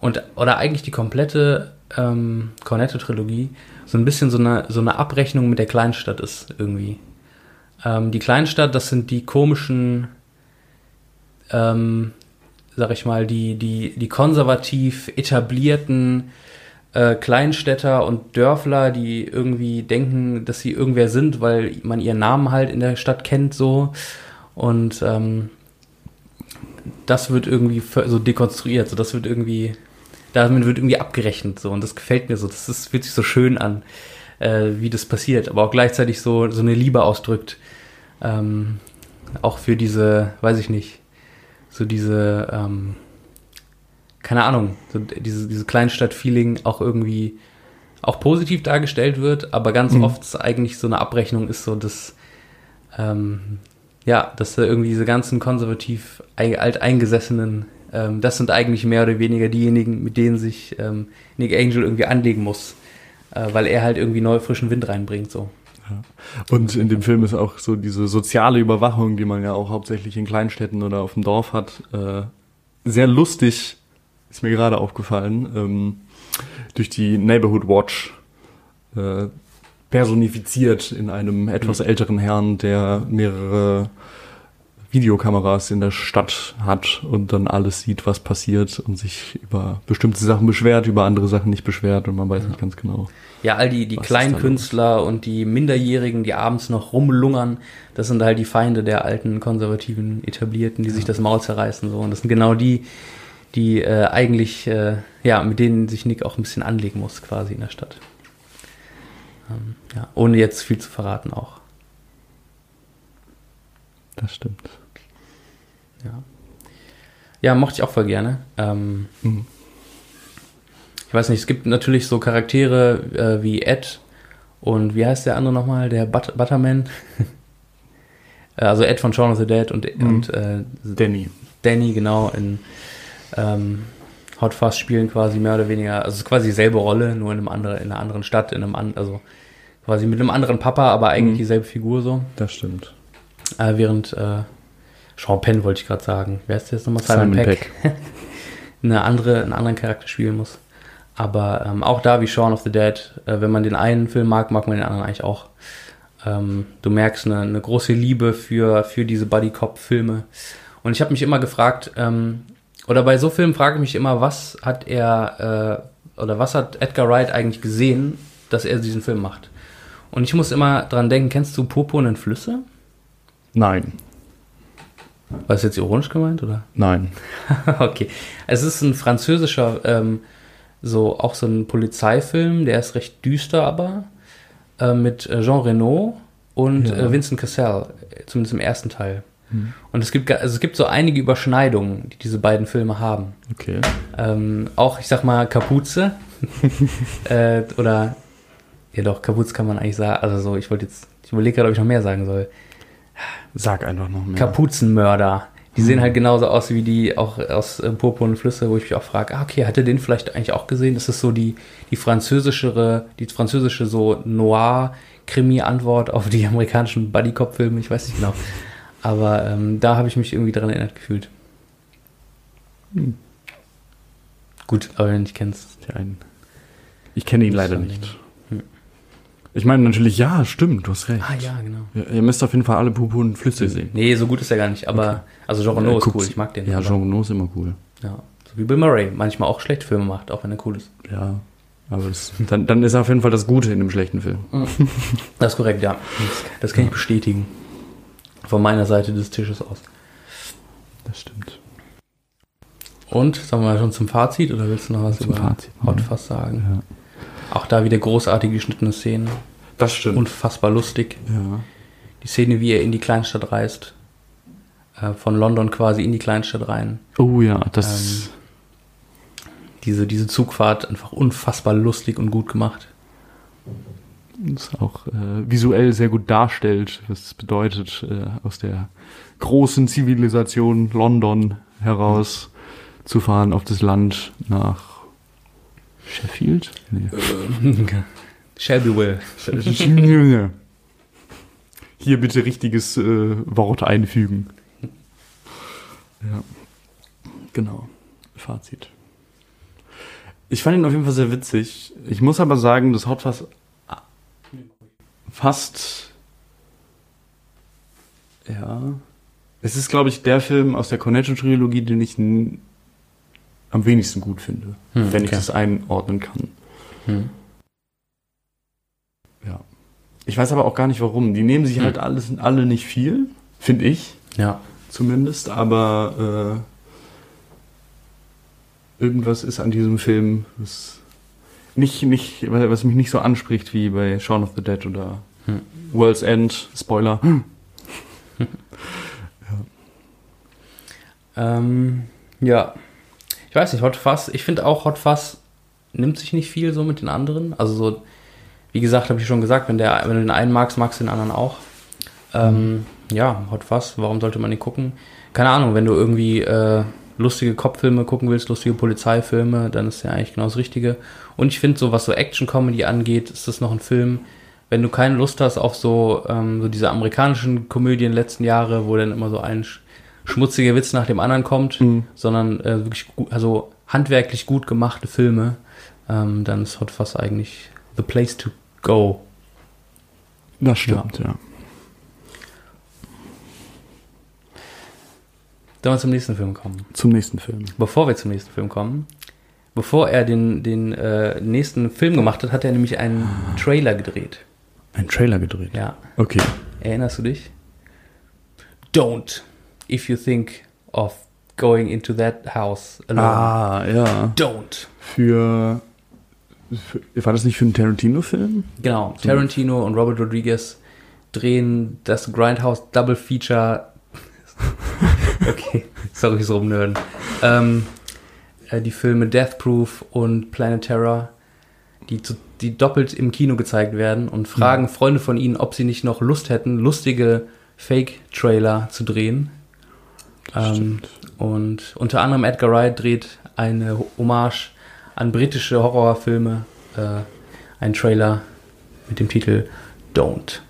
und oder eigentlich die komplette ähm, Cornetto-Trilogie so ein bisschen so eine, so eine Abrechnung mit der Kleinstadt ist irgendwie. Ähm, die Kleinstadt, das sind die komischen, ähm, sag ich mal, die, die, die konservativ etablierten äh, Kleinstädter und Dörfler, die irgendwie denken, dass sie irgendwer sind, weil man ihren Namen halt in der Stadt kennt so. Und ähm, das wird irgendwie so dekonstruiert, so das wird irgendwie, damit wird irgendwie abgerechnet so und das gefällt mir so. Das ist, fühlt sich so schön an, äh, wie das passiert, aber auch gleichzeitig so, so eine Liebe ausdrückt. Ähm, auch für diese, weiß ich nicht, so diese, ähm, keine Ahnung, so diese, diese Kleinstadt-Feeling auch irgendwie auch positiv dargestellt wird, aber ganz Mhm. oft eigentlich so eine Abrechnung ist so, dass ähm, ja, dass da irgendwie diese ganzen konservativ ei- alteingesessenen, ähm, das sind eigentlich mehr oder weniger diejenigen, mit denen sich ähm, Nick Angel irgendwie anlegen muss, äh, weil er halt irgendwie neu frischen Wind reinbringt so. Und in dem Film ist auch so diese soziale Überwachung, die man ja auch hauptsächlich in Kleinstädten oder auf dem Dorf hat, äh, sehr lustig, ist mir gerade aufgefallen. Ähm, durch die Neighborhood Watch äh, personifiziert in einem etwas älteren Herrn, der mehrere Videokameras in der Stadt hat und dann alles sieht, was passiert und sich über bestimmte Sachen beschwert, über andere Sachen nicht beschwert und man weiß nicht ganz genau. Ja, all die, die Was ist kleinen da Künstler und die Minderjährigen, die abends noch rumlungern, das sind halt die Feinde der alten konservativen Etablierten, die sich das Maul zerreißen. So. Und das sind genau die, die äh, eigentlich, äh, ja, mit denen sich Nick auch ein bisschen anlegen muss, quasi in der Stadt. Ähm, ja, ohne jetzt viel zu verraten auch. Das stimmt. Ja, ja mochte ich auch voll gerne. Ähm, Mhm. Ich weiß nicht, es gibt natürlich so Charaktere äh, wie Ed und wie heißt der andere nochmal? Der But Butterman. [laughs] Äh, also Ed von Shaun of the Dead und, Mhm. und äh, Danny. Danny, genau, in ähm, Hot Fuzz spielen quasi mehr oder weniger, also es ist quasi dieselbe Rolle, nur in einem anderen, in einer anderen Stadt, in einem an, also quasi mit einem anderen Papa, aber eigentlich Mhm. dieselbe Figur so. Das stimmt. Äh, während äh, Sean Penn wollte ich gerade sagen. Wer ist jetzt nochmal? Simon Peck. [laughs] eine andere, einen anderen Charakter spielen muss. Aber ähm, auch da wie Shaun of the Dead, äh, wenn man den einen Film mag, mag man den anderen eigentlich auch. Ähm, du merkst eine, eine große Liebe für, für diese Buddy-Cop-Filme. Und ich habe mich immer gefragt, ähm, oder bei so Filmen frage ich mich immer, was hat er, äh, oder was hat Edgar Wright eigentlich gesehen, dass er diesen Film macht? Und ich muss immer dran denken, kennst du Purpurnen Flüsse? Nein. War das jetzt ironisch gemeint, oder? [laughs] Nein. okay. Es ist ein französischer, ähm, so auch so ein Polizeifilm, der ist recht düster, aber äh, mit äh, Jean Reno und Ja. äh, Vincent Cassel, äh, zumindest im ersten Teil. Und es gibt, also es gibt so einige Überschneidungen, die diese beiden Filme haben. Okay. Ähm, auch, ich sag mal, Kapuze. [laughs] äh, oder, ja doch, Kapuze kann man eigentlich sagen. Also so, ich wollte jetzt, ich überlege gerade, ob ich noch mehr sagen soll. Sag einfach noch mehr. Kapuzenmörder. Die sehen halt genauso aus wie die auch aus äh, Purpurnen Flüsse, wo ich mich auch frage, ah, okay, hat er den vielleicht eigentlich auch gesehen? Das ist so die, die französischere, die französische so Noir-Krimi-Antwort auf die amerikanischen Buddy-Cop-Filme, ich weiß nicht genau. Aber ähm, da habe ich mich irgendwie daran erinnert gefühlt. Hm. Gut, aber wenn nicht kennst. Einen. Ich kenne ihn leider nicht. Hm. Ich meine natürlich, ja, stimmt, du hast recht. Ah ja, genau. Ja, ihr müsst auf jeden Fall alle Purpurnen Flüsse sehen. Nee, so gut ist er gar nicht, aber also Jean Reno Ja, ist cool, ich mag den. Ja, Jean Reno ist immer cool. ja. So wie Bill Murray, manchmal auch schlechte Filme macht, auch wenn er cool ist. Ja. Aber das, dann, dann ist auf jeden Fall das Gute in dem schlechten Film. [laughs] Das ist korrekt, ja. Das kann ich bestätigen. Von meiner Seite des Tisches aus. Das stimmt. Und, sagen wir mal schon zum Fazit, oder willst du noch was Zum über Fazit, Hot ja. Sagen? Ja. Auch da wieder großartig geschnittene Szenen. Das stimmt. Unfassbar lustig. ja. Die Szene, wie er in die Kleinstadt reist. Äh, von London quasi in die Kleinstadt rein. Oh ja, das. Diese, diese Zugfahrt einfach unfassbar lustig und gut gemacht. Das auch äh, visuell sehr gut darstellt, was es bedeutet, äh, aus der großen Zivilisation London heraus zu fahren auf das Land nach Sheffield? Nee. [laughs] Shelbyville. [laughs] Junge. Hier bitte richtiges äh, Wort einfügen. Ja. Genau. Fazit. Ich fand ihn auf jeden Fall sehr witzig. Ich muss aber sagen, das Fuzz fast. Ja. Es ist, glaube ich, der Film aus der Cornetto-Trilogie, den ich am wenigsten gut finde, Hm, wenn ich okay. das einordnen kann. Hm. Ja. Ich weiß aber auch gar nicht warum. Die nehmen sich halt alles alle nicht viel, finde ich Ja. zumindest, aber äh, irgendwas ist an diesem Film, was nicht, nicht, was mich nicht so anspricht wie bei Shaun of the Dead oder Hm. World's End, Spoiler. [laughs] Ähm, ja. Ich weiß nicht, Hot Fuzz, ich finde auch Hot Fuzz nimmt sich nicht viel so mit den anderen. Also so, wie gesagt, habe ich schon gesagt, wenn, der, wenn du den einen magst, magst du den anderen auch. Ähm, ja, Hot Fuzz, warum sollte man den gucken? Keine Ahnung, wenn du irgendwie äh, lustige Kopffilme gucken willst, lustige Polizeifilme, dann ist der eigentlich genau das Richtige. Und ich finde so, was so Action-Comedy angeht, ist das noch ein Film, wenn du keine Lust hast auf so, ähm, so diese amerikanischen Komödien letzten Jahre, wo dann immer so ein sch schmutziger Witz nach dem anderen kommt, Mhm. sondern äh, wirklich gut, also handwerklich gut gemachte Filme, ähm, dann ist Hot Fuzz eigentlich the place to go. Das stimmt, ja. Sollen wir zum nächsten Film kommen? Zum nächsten Film. Bevor wir zum nächsten Film kommen, bevor er den, den äh, nächsten Film gemacht hat, hat er nämlich einen Trailer gedreht. Ein Trailer gedreht. Ja. Okay. Erinnerst du dich? Don't, if you think of going into that house alone. Ah, ja. Don't. Für, für. War das nicht für einen Tarantino-Film? Genau, Tarantino und Robert Rodriguez drehen das Grindhouse Double Feature. [laughs] [laughs] okay, sorry, so rumnörden. Ähm, äh, die Filme Death Proof und Planet Terror, die, zu, die doppelt im Kino gezeigt werden und fragen Freunde von ihnen, ob sie nicht noch Lust hätten, lustige Fake-Trailer zu drehen. Ähm, und unter anderem Edgar Wright dreht eine Hommage an britische Horrorfilme, äh, einen Trailer mit dem Titel Don't.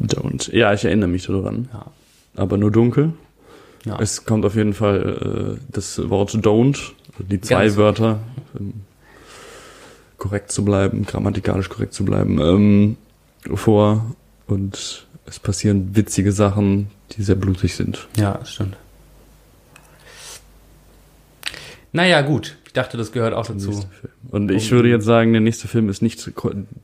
Don't. Ja, ich erinnere mich daran. Ja. Aber nur dunkel. Ja. Es kommt auf jeden Fall äh, das Wort don't, also die zwei Ganz- Wörter, ähm, korrekt zu bleiben, grammatikalisch korrekt zu bleiben, ähm, vor und es passieren witzige Sachen, die sehr blutig sind. Ja, das stimmt. Naja, gut. Ich dachte, das gehört auch dazu. Und ich würde jetzt sagen, der nächste Film ist nicht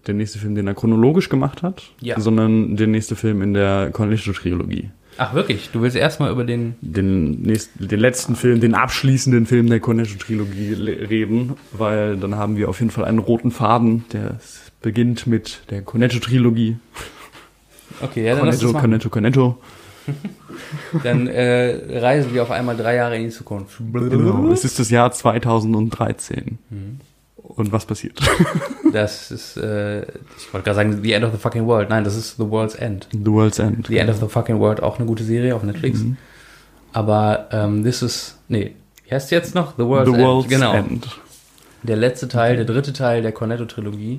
der nächste Film, den er chronologisch gemacht hat, Ja. sondern der nächste Film in der Cornetto-Trilogie. Ach, wirklich? Du willst erstmal über den. den, nächsten, den letzten Film, den abschließenden Film der Cornetto-Trilogie le- reden, weil dann haben wir auf jeden Fall einen roten Faden, der beginnt mit der Cornetto-Trilogie. Okay, ja, dann, Cornetto. Cornetto, Cornetto. [laughs] dann äh, reisen wir auf einmal drei Jahre in die Zukunft. Genau. Es ist das Jahr 2013. Mhm. Und was passiert? [laughs] Das ist, äh, ich wollte gerade sagen, The End of the Fucking World. Nein, das ist The World's End. The World's End. The End of the Fucking World, auch eine gute Serie auf Netflix. Mhm. Aber ähm, this is, nee, wie heißt jetzt noch? The World's, The World's End. Genau. End. Der letzte Teil, der dritte Teil der Cornetto-Trilogie,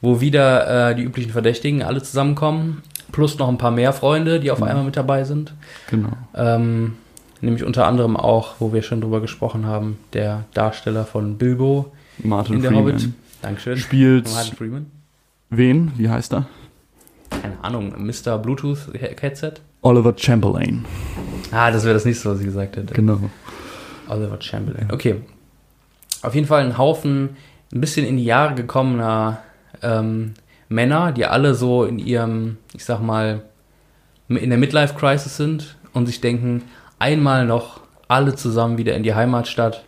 wo wieder äh, die üblichen Verdächtigen alle zusammenkommen, plus noch ein paar mehr Freunde, die auf Mhm. einmal mit dabei sind. Genau. Ähm, nämlich unter anderem auch, wo wir schon drüber gesprochen haben, der Darsteller von Bilbo Martin in der Freeman. Hobbit. Dankeschön. Spielt Martin Freeman. wen? Wie heißt er? Keine Ahnung, Mr. Bluetooth Headset. Oliver Chamberlain. Ah, das wäre das nächste, was ich gesagt hätte. Genau. Oliver Chamberlain. Okay. Auf jeden Fall ein Haufen ein bisschen in die Jahre gekommener ähm, Männer, die alle so in ihrem, ich sag mal, in der Midlife-Crisis sind und sich denken, einmal noch alle zusammen wieder in die Heimatstadt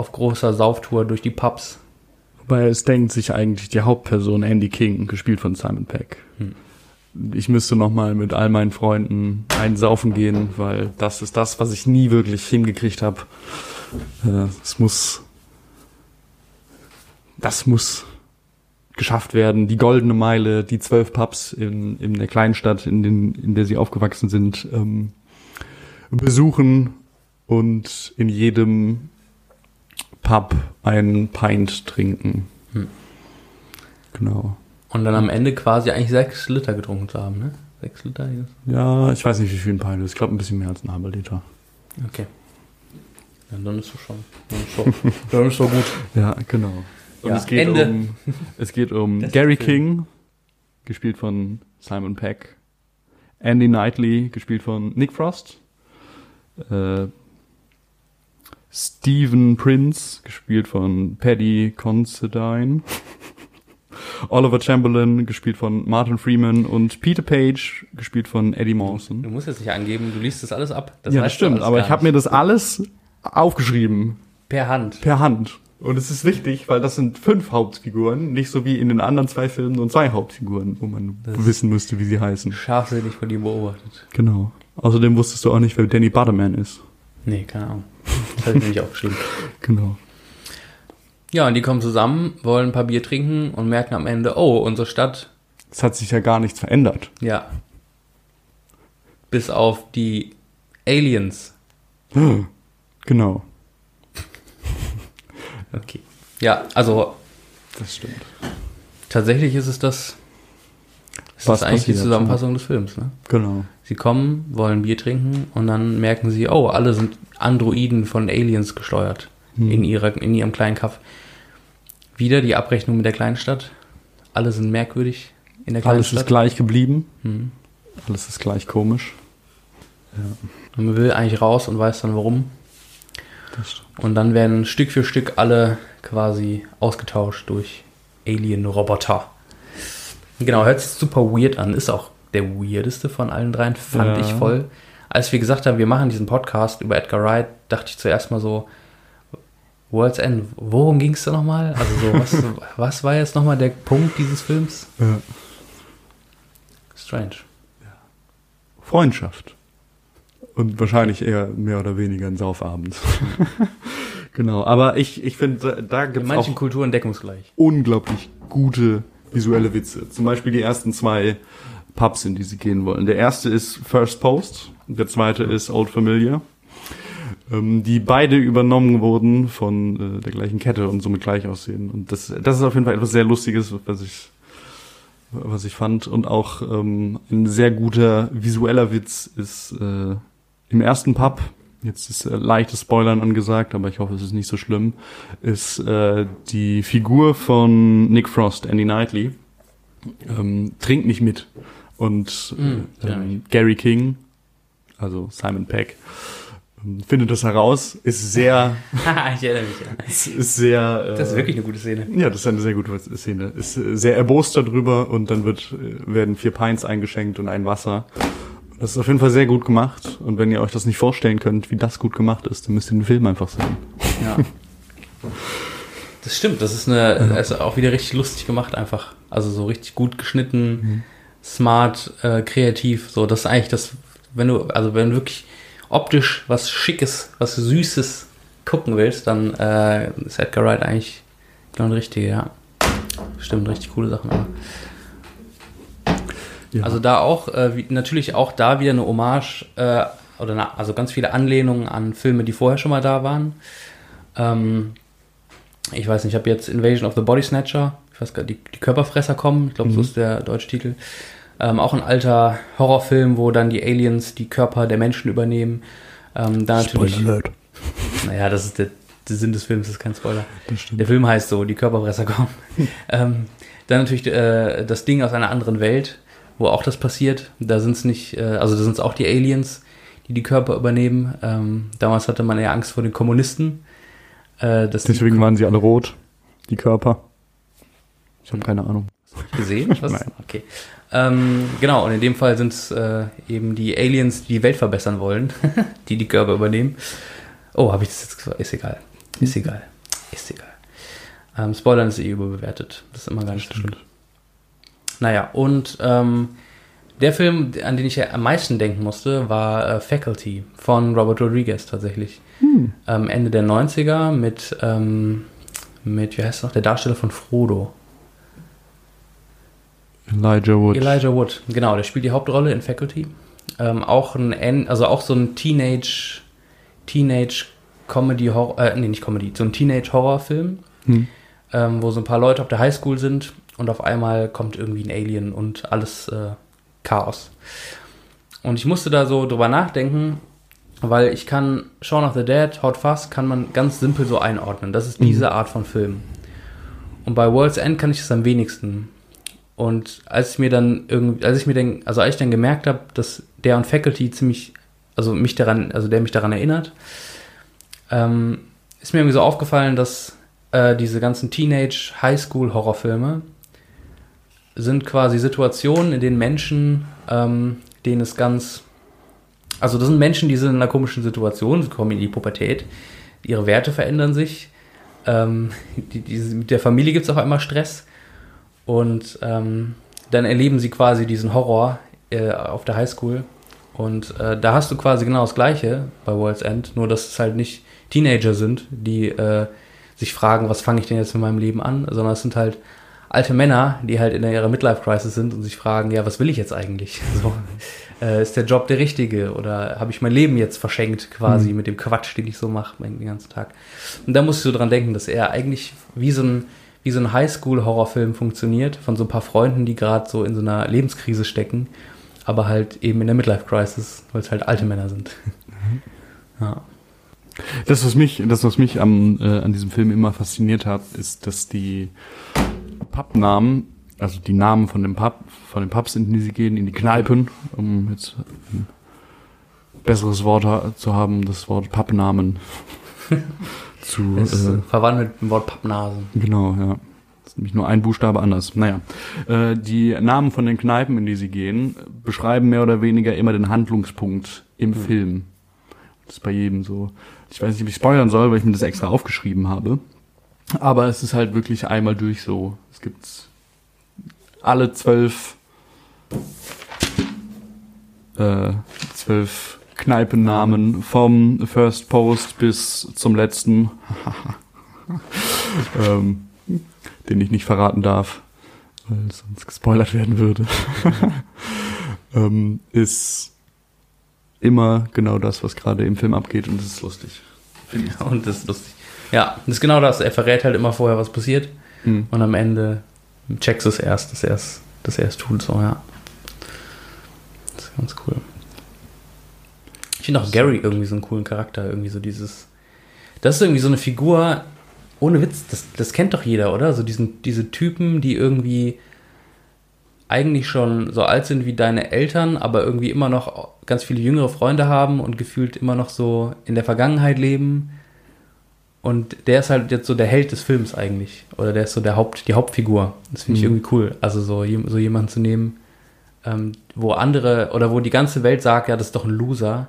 auf großer Sauftour durch die Pubs. Wobei es denkt sich eigentlich die Hauptperson Andy King, gespielt von Simon Peck. Hm. Ich müsste noch mal mit all meinen Freunden einsaufen gehen, weil das ist das, was ich nie wirklich hingekriegt habe. Äh, Es muss, das muss geschafft werden. Die goldene Meile, die zwölf Pubs in, in der kleinen Stadt, in, den, in der sie aufgewachsen sind, ähm, besuchen und in jedem Pub einen Pint trinken. Hm. Genau. Und dann am Ende quasi eigentlich sechs Liter getrunken zu haben, ne? Sechs Liter? Ja, ich weiß nicht, wie viel ein Pint ist. Ich glaube, ein bisschen mehr als ein halber Liter. Okay. Ja, dann ist es schon. Dann ist schon, [laughs] dann ist schon gut. Ja, genau. Und Ja, es geht Ende. um, [laughs] es geht um Das Gary King, gespielt von Simon Peck. Andy Knightley, gespielt von Nick Frost. Äh, Stephen Prince, gespielt von Paddy Considine. [laughs] Oliver Chamberlain, gespielt von Martin Freeman und Peter Page, gespielt von Eddie Mawson. Du musst jetzt nicht angeben, du liest das alles ab. ja, das weißt du stimmt, aber ich habe mir das alles aufgeschrieben. Per Hand. Per Hand. Und es ist wichtig, weil das sind fünf Hauptfiguren, nicht so wie in den anderen zwei Filmen nur zwei Hauptfiguren, wo man Das- wissen müsste, wie sie heißen. Scharfsinnig von dir beobachtet. Genau. Außerdem wusstest du auch nicht, wer Danny Butterman ist. Nee, keine Ahnung. Das habe ich mir nicht aufgeschrieben. [laughs] Genau. Ja, und die kommen zusammen, wollen ein paar Bier trinken und merken am Ende, oh, unsere Stadt, Es hat sich ja gar nichts verändert. ja. Bis auf die Aliens. [gasps] Genau. Okay. Ja, also Das stimmt. tatsächlich ist es das. Es Was ist eigentlich die Zusammenfassung des Films, ne? Genau. Sie kommen, wollen Bier trinken und dann merken sie, oh, alle sind Androiden von Aliens gesteuert. in, ihrer, in ihrem kleinen Kaff. Wieder die Abrechnung mit der kleinen Stadt. Alle sind merkwürdig in der kleinen Alles Stadt. ist gleich geblieben. Mhm. Alles ist gleich komisch. Und man will eigentlich raus und weiß dann warum. Und dann werden Stück für Stück alle quasi ausgetauscht durch Alien-Roboter. Genau, hört sich super weird an. Ist auch der weirdeste von allen dreien, fand Ja. ich voll. Als wir gesagt haben, wir machen diesen Podcast über Edgar Wright, dachte ich zuerst mal so, World's End, worum ging es da nochmal? Also so, was, [laughs] was war jetzt nochmal der Punkt dieses Films? Ja. Strange. Freundschaft. Und wahrscheinlich eher mehr oder weniger ein Saufabend. [laughs] genau, aber ich, ich finde, da, In gibt es manchen auch Kulturen deckungsgleich. unglaublich gute visuelle Witze. Zum Beispiel die ersten zwei Pubs, in die sie gehen wollen. Der erste ist First Post, der zweite ist Old Familiar. Ähm, die beide übernommen wurden von äh, der gleichen Kette und somit gleich aussehen. Und das, das ist auf jeden Fall etwas sehr Lustiges, was ich, was ich fand. Und auch ähm, ein sehr guter visueller Witz ist äh, im ersten Pub, jetzt ist äh, leichtes Spoilern angesagt, aber ich hoffe, es ist nicht so schlimm, ist äh, die Figur von Nick Frost, Andy Knightley, ähm, trinkt nicht mit. Und Mm, äh, ja. ähm, Gary King, also Simon Peck, ähm, findet das heraus, ist sehr, [laughs] ich erinnere mich. Ja. ist, ist sehr, äh, Das ist wirklich eine gute Szene. ja, das ist eine sehr gute Szene. Ist äh, sehr erbost darüber und dann wird, äh, werden vier Pints eingeschenkt und ein Wasser. Das ist auf jeden Fall sehr gut gemacht. Und wenn ihr euch das nicht vorstellen könnt, wie das gut gemacht ist, dann müsst ihr den Film einfach sehen. Ja. [laughs] Das stimmt, das ist eine, also auch wieder richtig lustig gemacht einfach. Also so richtig gut geschnitten, smart, äh, kreativ. So, das ist eigentlich das, wenn du, also wenn du wirklich optisch was Schickes, was Süßes gucken willst, dann äh, ist Edgar Wright eigentlich genau der Richtige, ja. Stimmt, richtig coole Sachen. Aber. Ja. Also da auch, äh, wie, natürlich auch da wieder eine Hommage, äh, oder na, also ganz viele Anlehnungen an Filme, die vorher schon mal da waren. Ähm, ich weiß nicht, ich habe jetzt Invasion of the Body Snatcher, ich weiß gar nicht, die, die Körperfresser kommen, ich glaube, so Mhm. ist der deutsche Titel. Ähm, auch ein alter Horrorfilm, wo dann die Aliens die Körper der Menschen übernehmen. Ähm, da natürlich, alert. [laughs] naja, das ist der, der Sinn des Films, das ist kein Spoiler. Der Film heißt so, die Körperfresser kommen. [laughs] ähm, dann natürlich äh, das Ding aus einer anderen Welt, wo auch das passiert. Da sind es nicht, äh, also da sind es auch die Aliens, die die Körper übernehmen. Ähm, damals hatte man eher Angst vor den Kommunisten. Äh, Deswegen waren sie alle rot, die Körper. Ich habe keine Ahnung. gesehen? [laughs] Was? Nein. Okay. Ähm, genau, und in dem Fall sind es äh, eben die Aliens, die die Welt verbessern wollen, [laughs] die die Körper übernehmen. Oh, habe ich das jetzt gesagt? Ist egal. Ist egal. Ist egal. Ähm, Spoilern ist eh überbewertet. Das ist immer gar nicht so schlimm. Naja, und ähm, der Film, an den ich ja am meisten denken musste, war äh, Faculty von Robert Rodriguez tatsächlich. Ähm, Ende der 90er mit, ähm, mit, wie heißt noch, der Darsteller von Frodo. Elijah Wood. Elijah Wood, genau, der spielt die Hauptrolle in Faculty. Ähm, auch ein, also auch so ein Teenage, Teenage Comedy Horror, äh, nee, nicht Comedy, so ein Teenage Horrorfilm, Hm. ähm, wo so ein paar Leute auf der Highschool sind und auf einmal kommt irgendwie ein Alien und alles äh, Chaos. Und ich musste da so drüber nachdenken, weil ich kann Shaun of the Dead, Hot Fuzz kann man ganz simpel so einordnen. Das ist diese Art von Film. Und bei World's End kann ich das am wenigsten. Und als ich mir dann irgendwie, als ich mir dann, also als ich dann gemerkt habe, dass der und Faculty ziemlich, also mich daran, also der mich daran erinnert, ähm, ist mir irgendwie so aufgefallen, dass äh, diese ganzen Teenage Highschool Horrorfilme sind quasi Situationen, in denen Menschen, ähm, denen es ganz, also das sind Menschen, die sind in einer komischen Situation, sie kommen in die Pubertät, ihre Werte verändern sich, ähm, die, die, mit der Familie gibt es auf einmal Stress und ähm, dann erleben sie quasi diesen Horror äh, auf der Highschool. Und äh, da hast du quasi genau das Gleiche bei World's End, nur dass es halt nicht Teenager sind, die äh, sich fragen, was fange ich denn jetzt mit meinem Leben an, sondern es sind halt alte Männer, die halt in ihrer Midlife-Crisis sind und sich fragen, ja, was will ich jetzt eigentlich? [laughs] So, äh, ist der Job der richtige oder habe ich mein Leben jetzt verschenkt quasi mit dem Quatsch, den ich so mache den ganzen Tag? Und da musst du dran denken, dass er eigentlich wie so ein wie so ein Highschool-Horrorfilm funktioniert, von so ein paar Freunden, die gerade so in so einer Lebenskrise stecken, aber halt eben in der Midlife-Crisis, weil es halt alte Männer sind. Ja. Das, was mich, das, was mich am, äh, an diesem Film immer fasziniert hat, ist, dass die Pubnamen, also die Namen von dem Pub, von den Pubs, in die sie gehen, in die Kneipen, um jetzt ein besseres Wort zu haben, das Wort Pappnamen [laughs] zu. Ist Äh, verwandelt mit dem Wort Pappnasen. genau, ja. Das ist nämlich nur ein Buchstabe anders. Naja, äh, die Namen von den Kneipen, in die sie gehen, beschreiben mehr oder weniger immer den Handlungspunkt im Film. Das ist bei jedem so. Ich weiß nicht, ob ich spoilern soll, weil ich mir das extra aufgeschrieben habe. Aber es ist halt wirklich einmal durch so. Es gibt alle zwölf, äh, zwölf Kneipennamen vom First Post bis zum letzten, [laughs] ähm, den ich nicht verraten darf, weil sonst gespoilert werden würde, [laughs] ähm, ist immer genau das, was gerade im Film abgeht und das ist lustig. Ja, und das ist lustig. Ja, das ist genau das. Er verrät halt immer vorher, was passiert. Mhm. Und am Ende checkst du es erst, dass er es, dass er es tut. So, ja. Das ist ganz cool. Ich finde auch Gary irgendwie so einen coolen Charakter. Irgendwie so dieses. Das ist irgendwie so eine Figur, ohne Witz, das, das kennt doch jeder, oder? So diesen, diese Typen, die irgendwie eigentlich schon so alt sind wie deine Eltern, aber irgendwie immer noch ganz viele jüngere Freunde haben und gefühlt immer noch so in der Vergangenheit leben. Und der ist halt jetzt so der Held des Films eigentlich. Oder der ist so der Haupt, die Hauptfigur. Das finde ich Mhm. irgendwie cool. Also so, so jemanden zu nehmen, ähm, wo andere oder wo die ganze Welt sagt, ja, das ist doch ein Loser.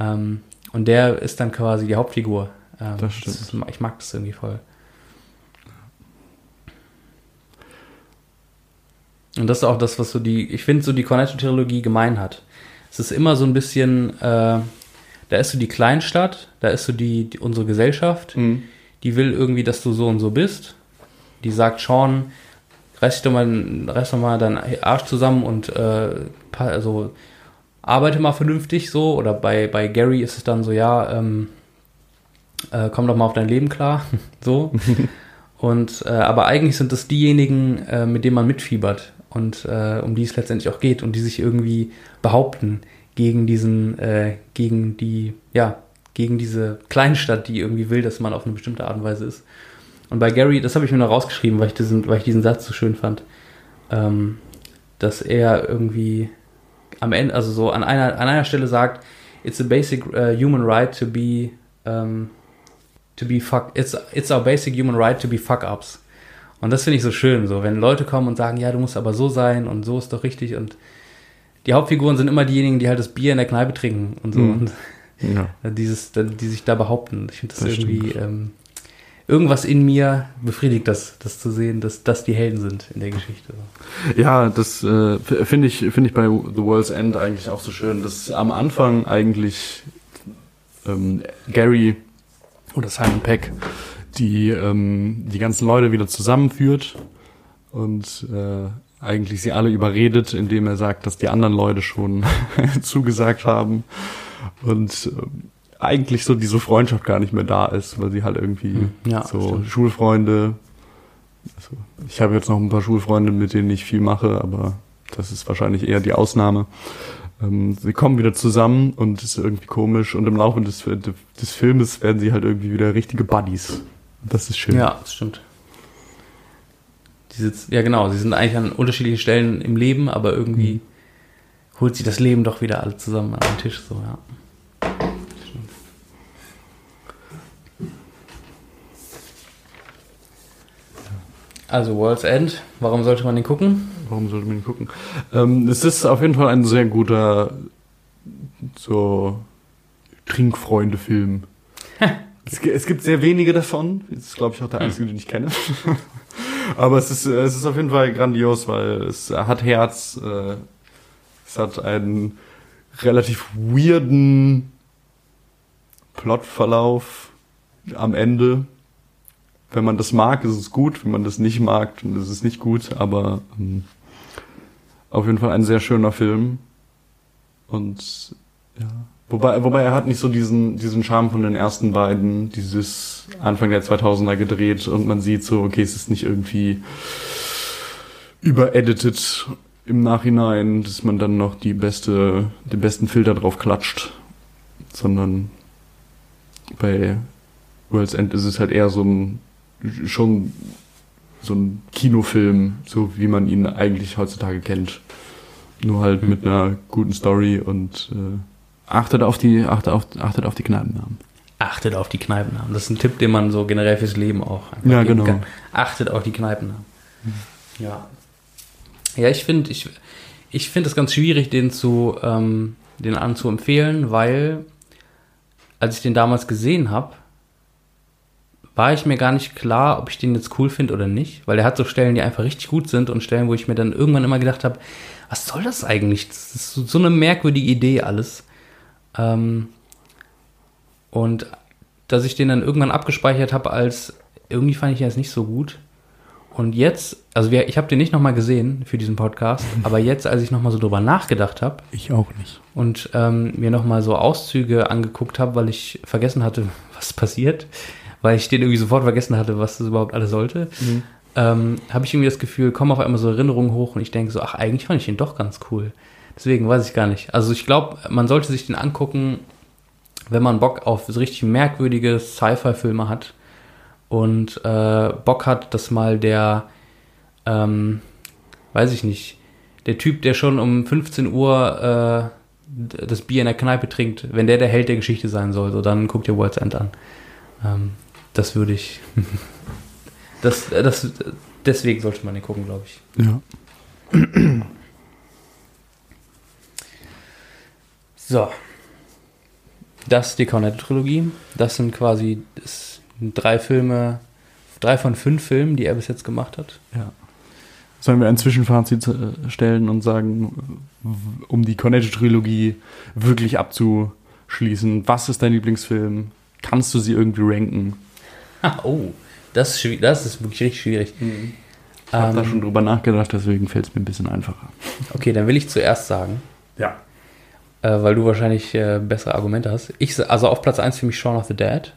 Ähm, und der ist dann quasi die Hauptfigur. Ähm, Das stimmt. ist, ich mag das irgendwie voll. Und das ist auch das, was so die, ich finde, so die Cornetto-Trilogie gemein hat. Es ist immer so ein bisschen, äh, da ist so die Kleinstadt, da ist so die, die unsere Gesellschaft, Mhm. die will irgendwie, dass du so und so bist. Die sagt, Sean, reiß doch mal, reiß doch mal deinen Arsch zusammen und äh, also arbeite mal vernünftig so. Oder bei, bei Gary ist es dann so, ja, ähm, äh, komm doch mal auf dein Leben klar. [laughs] so. [laughs] Und äh, aber eigentlich sind das diejenigen, äh, mit denen man mitfiebert und äh, um die es letztendlich auch geht und die sich irgendwie behaupten gegen diesen, äh, gegen die, ja, gegen diese Kleinstadt, die irgendwie will, dass man auf eine bestimmte Art und Weise ist. Und bei Gary, das habe ich mir noch rausgeschrieben, weil ich diesen, weil ich diesen Satz so schön fand, ähm, dass er irgendwie am Ende, also so an einer, an einer Stelle sagt, it's a basic uh, human right to be um, to be fuck it's it's our basic human right to be fuck ups. Und das finde ich so schön, so wenn Leute kommen und sagen, ja, du musst aber so sein und so ist doch richtig und die Hauptfiguren sind immer diejenigen, die halt das Bier in der Kneipe trinken und so Mhm. und Ja. [laughs] dieses, die sich da behaupten. Ich finde das, Das irgendwie ähm, irgendwas in mir befriedigt das, das zu sehen, dass das die Helden sind in der Geschichte. Ja, das äh, finde ich, finde ich bei The World's End eigentlich auch so schön, dass am Anfang eigentlich ähm, Gary oder Simon Peck die ähm, die ganzen Leute wieder zusammenführt und äh, eigentlich sie alle überredet, indem er sagt, dass die anderen Leute schon [laughs] zugesagt haben und ähm, eigentlich so diese Freundschaft gar nicht mehr da ist, weil sie halt irgendwie Hm, ja, so stimmt. Schulfreunde. Also ich habe jetzt noch ein paar Schulfreunde, mit denen ich viel mache, aber das ist wahrscheinlich eher die Ausnahme. Ähm, sie kommen wieder zusammen und es ist irgendwie komisch und im Laufe des, des Filmes werden sie halt irgendwie wieder richtige Buddies. Das ist schön. Ja, das stimmt. Die sitzt, ja, genau. Sie sind eigentlich an unterschiedlichen Stellen im Leben, aber irgendwie holt sie das Leben doch wieder alle zusammen an den Tisch. So, ja. Also World's End, warum sollte man den gucken? Warum sollte man ihn gucken? Ähm, es ist auf jeden Fall ein sehr guter so Trinkfreunde-Film. [laughs] es, es gibt sehr wenige davon. Das ist, glaube ich, auch der einzige, den ich kenne. [laughs] Aber es ist, es ist auf jeden Fall grandios, weil es hat Herz. Äh, es hat einen relativ weirden Plotverlauf am Ende. Wenn man das mag, ist es gut. Wenn man das nicht mag, dann ist es nicht gut. Aber ähm, auf jeden Fall ein sehr schöner Film. Und ja. Wobei, wobei er hat nicht so diesen, diesen Charme von den ersten beiden, dieses Anfang der 2000er gedreht und man sieht so, okay, es ist nicht irgendwie überedited im Nachhinein, dass man dann noch die beste, den besten Filter drauf klatscht, sondern bei World's End ist es halt eher so ein, schon so ein Kinofilm, so wie man ihn eigentlich heutzutage kennt. Nur halt mit einer guten Story und äh, achtet auf die, achtet auf, achtet auf die Kneipennamen. Achtet auf die Kneipennamen. Das ist ein Tipp, den man so generell fürs Leben auch einfach Ja, genau. kann. Achtet auf die Kneipennamen. Ja. Ja, ich finde, ich, ich finde es ganz schwierig, den zu, ähm, den anzuempfehlen, weil als ich den damals gesehen habe, war ich mir gar nicht klar, ob ich den jetzt cool finde oder nicht, weil er hat so Stellen, die einfach richtig gut sind und Stellen, wo ich mir dann irgendwann immer gedacht habe, was soll das eigentlich? Das ist so eine merkwürdige Idee alles. Ähm, und dass ich den dann irgendwann abgespeichert habe als, irgendwie fand ich ihn jetzt nicht so gut. Und jetzt, also wir, ich habe den nicht nochmal gesehen für diesen Podcast, [laughs] aber jetzt, als ich nochmal so drüber nachgedacht habe Ich auch nicht. und ähm, mir nochmal so Auszüge angeguckt habe, weil ich vergessen hatte, [laughs] was passiert, weil ich den irgendwie sofort vergessen hatte, was das überhaupt alles sollte, ähm, habe ich irgendwie das Gefühl, kommen auf einmal so Erinnerungen hoch und ich denke so, ach, eigentlich fand ich den doch ganz cool. Deswegen weiß ich gar nicht. Also ich glaube, man sollte sich den angucken, wenn man Bock auf so richtig merkwürdige Sci-Fi-Filme hat und äh, Bock hat, dass mal der, ähm, weiß ich nicht, der Typ, der schon um 15 Uhr äh, das Bier in der Kneipe trinkt, wenn der der Held der Geschichte sein soll, so dann guckt ihr World's End an. Ähm, das würde ich. [laughs] das, das, deswegen sollte man den gucken, glaube ich. Ja. [clears throat] So. Das ist die Cornetto-Trilogie. Das sind quasi das sind drei Filme, drei von fünf Filmen, die er bis jetzt gemacht hat. Ja. Sollen wir ein Zwischenfazit äh, stellen und sagen, um die Cornetto-Trilogie wirklich abzuschließen, was ist dein Lieblingsfilm? Kannst du sie irgendwie ranken? Ah, oh, das ist, das ist wirklich richtig schwierig. Ich habe da Ähm, schon drüber nachgedacht, deswegen fällt es mir ein bisschen einfacher. Okay, dann will ich zuerst sagen, Ja. Äh, weil du wahrscheinlich äh, bessere Argumente hast. Ich, also auf Platz 1 für mich Shaun of the Dead,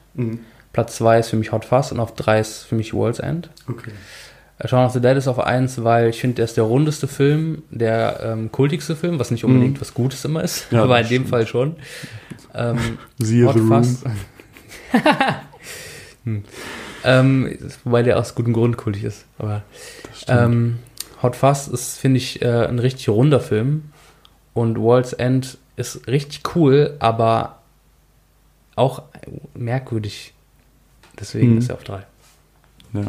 Platz 2 ist für mich Hot Fuzz und auf 3 ist für mich World's End. Okay. Äh, Shaun of the Dead ist auf 1, weil ich finde, der ist der rundeste Film, der ähm, kultigste Film, was nicht unbedingt Mhm. was Gutes immer ist, Ja, aber in dem stimmt. Fall schon. Ähm, [laughs] Siehe Hot The Room. Fuzz. [laughs] hm. ähm, wobei der aus gutem Grund kultig ist. Aber ähm, Hot Fuzz ist, finde ich, äh, ein richtig runder Film. Und World's End ist richtig cool, aber auch merkwürdig. Deswegen Mhm. ist er auf drei. Ja.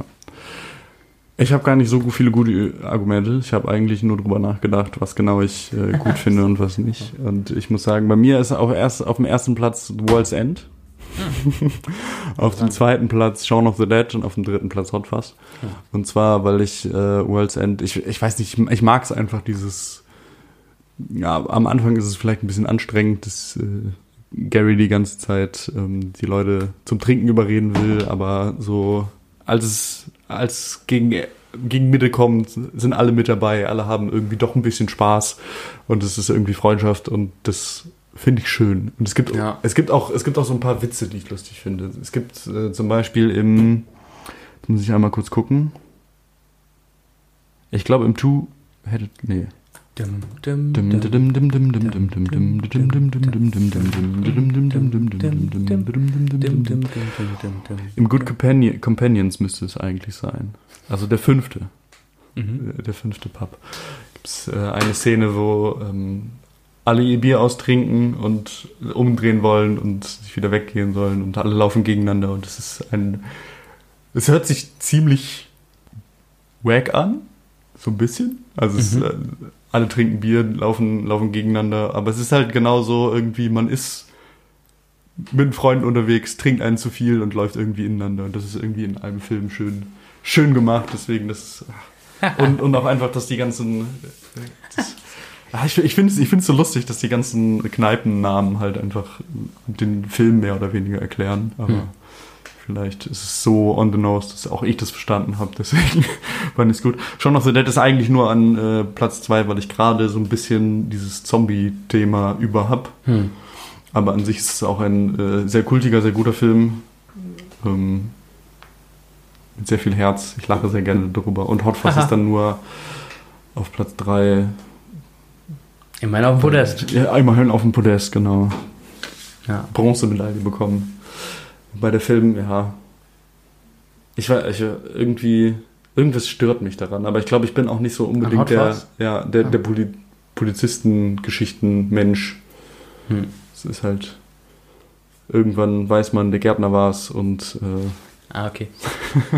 Ich habe gar nicht so viele gute Argumente. Ich habe eigentlich nur drüber nachgedacht, was genau ich äh, [laughs] gut finde und was nicht. Und ich muss sagen, bei mir ist auf, erst, auf dem ersten Platz The World's End. [laughs] auf dem zweiten Platz Shaun of the Dead und auf dem dritten Platz Hot Fuzz. Und zwar, weil ich äh, World's End, ich, ich weiß nicht, ich mag es einfach, dieses, ja, am Anfang ist es vielleicht ein bisschen anstrengend, dass äh, Gary die ganze Zeit ähm, die Leute zum Trinken überreden will, aber so als es als gegen gegen Mitte kommt, sind alle mit dabei, alle haben irgendwie doch ein bisschen Spaß und es ist irgendwie Freundschaft und das finde ich schön. Und es gibt Ja. es gibt auch es gibt auch so ein paar Witze, die ich lustig finde. Es gibt äh, zum Beispiel im muss ich einmal kurz gucken. Ich glaube im Two hätte nee im Good Companion, Companions müsste es eigentlich sein. Also der fünfte. Mhm. Der fünfte Pub. Gibt es äh, eine Szene, wo ähm, alle ihr Bier austrinken und umdrehen wollen und sich wieder weggehen sollen und alle laufen gegeneinander und es ist ein. Es hört sich ziemlich wack an, so ein bisschen. Also mhm. es, alle trinken Bier, laufen, laufen gegeneinander, aber es ist halt genauso irgendwie, man ist mit einem Freund unterwegs, trinkt einen zu viel und läuft irgendwie ineinander. Und das ist irgendwie in einem Film schön, schön gemacht. Deswegen das. Und, und auch einfach, dass die ganzen. Das, Ah, ich finde es ich so lustig, dass die ganzen Kneipennamen halt einfach den Film mehr oder weniger erklären. Aber Hm. Vielleicht ist es so on the nose, dass auch ich das verstanden habe. Deswegen [laughs] fand ich es gut. Shaun of the Dead ist eigentlich nur an äh, Platz zwei, weil ich gerade so ein bisschen dieses Zombie-Thema über hab. Hm. Aber an sich ist es auch ein äh, sehr kultiger, sehr guter Film. Ähm, mit sehr viel Herz. Ich lache sehr gerne darüber. Und Hot Fuzz Aha. ist dann nur auf Platz 3. Ich meine auf dem Podest. Ja, immerhin auf dem Podest, genau. Ja. Bronzemedaille bekommen. Bei der Film, ja. Ich war ich, irgendwie, irgendwas stört mich daran, aber ich glaube, ich bin auch nicht so unbedingt der, ja, der, Ah. der Poli Polizisten-Geschichten-Mensch. Hm. Es ist halt, irgendwann weiß man, der Gärtner war es und äh, Ah, okay.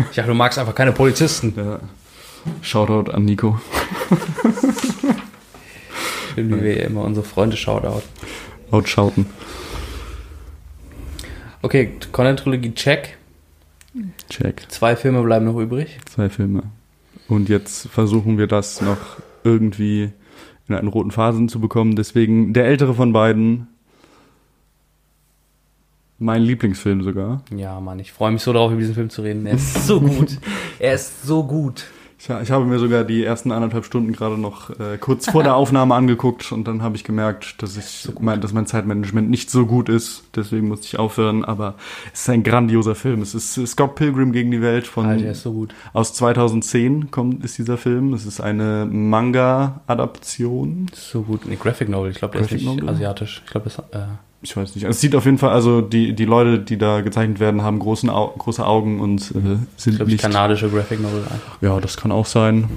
Ich dachte, du magst einfach keine Polizisten. ja, Shoutout an Nico. Schön, wie wir immer unsere Freunde Shoutout. Outschauten. Okay, Conan-Trilogie check. Check. Zwei Filme bleiben noch übrig. Zwei Filme. Und jetzt versuchen wir das noch irgendwie in einen roten Phasen zu bekommen. Deswegen der ältere von beiden. Mein Lieblingsfilm sogar. Ja, Mann, ich freue mich so darauf, über diesen Film zu reden. Er ist so gut. [laughs] Er ist so gut. Ich, ich habe mir sogar die ersten anderthalb Stunden gerade noch äh, kurz vor der [laughs] Aufnahme angeguckt und dann habe ich gemerkt, dass ich mein, dass mein Zeitmanagement nicht so gut ist. Deswegen musste ich aufhören. Aber es ist ein grandioser Film. Es ist Scott Pilgrim gegen die Welt von Alter, er ist so gut. aus 2010 kommt ist dieser Film. Es ist eine Manga-Adaption. So gut. Nee, Graphic Novel. Ich glaube, der ist nicht Novel? asiatisch. Ich glaube, das äh, Ich weiß nicht. Es sieht auf jeden Fall, also die, die Leute, die da gezeichnet werden, haben großen Au große Augen und äh, sind glaube ich, nicht. kanadische Graphic Novel einfach. Ja, das kann auch sein.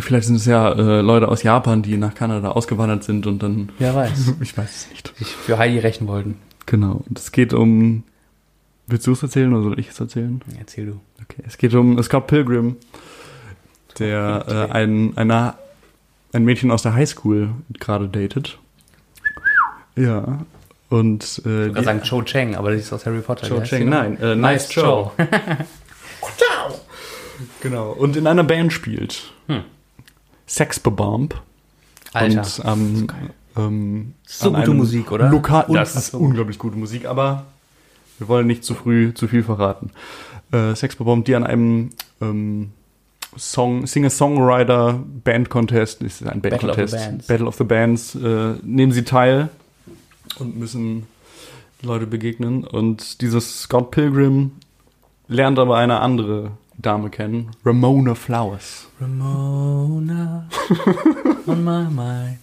Vielleicht sind es ja äh, Leute aus Japan, die nach Kanada ausgewandert sind und dann. Wer weiß. [laughs] Ich weiß es nicht. Sich für Heidi rächen wollten. Genau. Und es geht um. Willst du es erzählen oder soll ich es erzählen? Erzähl du. Okay. Es geht um Scott Pilgrim, der äh, ein, einer, ein Mädchen aus der Highschool gerade datet. Ja. Und äh, Ich kann sagen Cho Chang, aber das ist aus Harry Potter. Cho Chang, noch? nein, äh, Nice Cho. [laughs] Genau. Und in einer Band spielt. Hm. Sex Bomb. Alter. Und am, so geil. ähm, So gute Musik, oder? Lokal, das ist unglaublich gute Musik, aber wir wollen nicht zu früh zu viel verraten. Äh, Sex Bomb, die an einem ähm, Song, Singer-Songwriter Band Contest, ist ein Band Battle of the Contest, Bands. Battle of the Bands, äh, nehmen sie teil und müssen Leute begegnen. Und dieses Scott Pilgrim lernt aber eine andere Dame kennen, Ramona Flowers. Ramona [laughs] on my mind.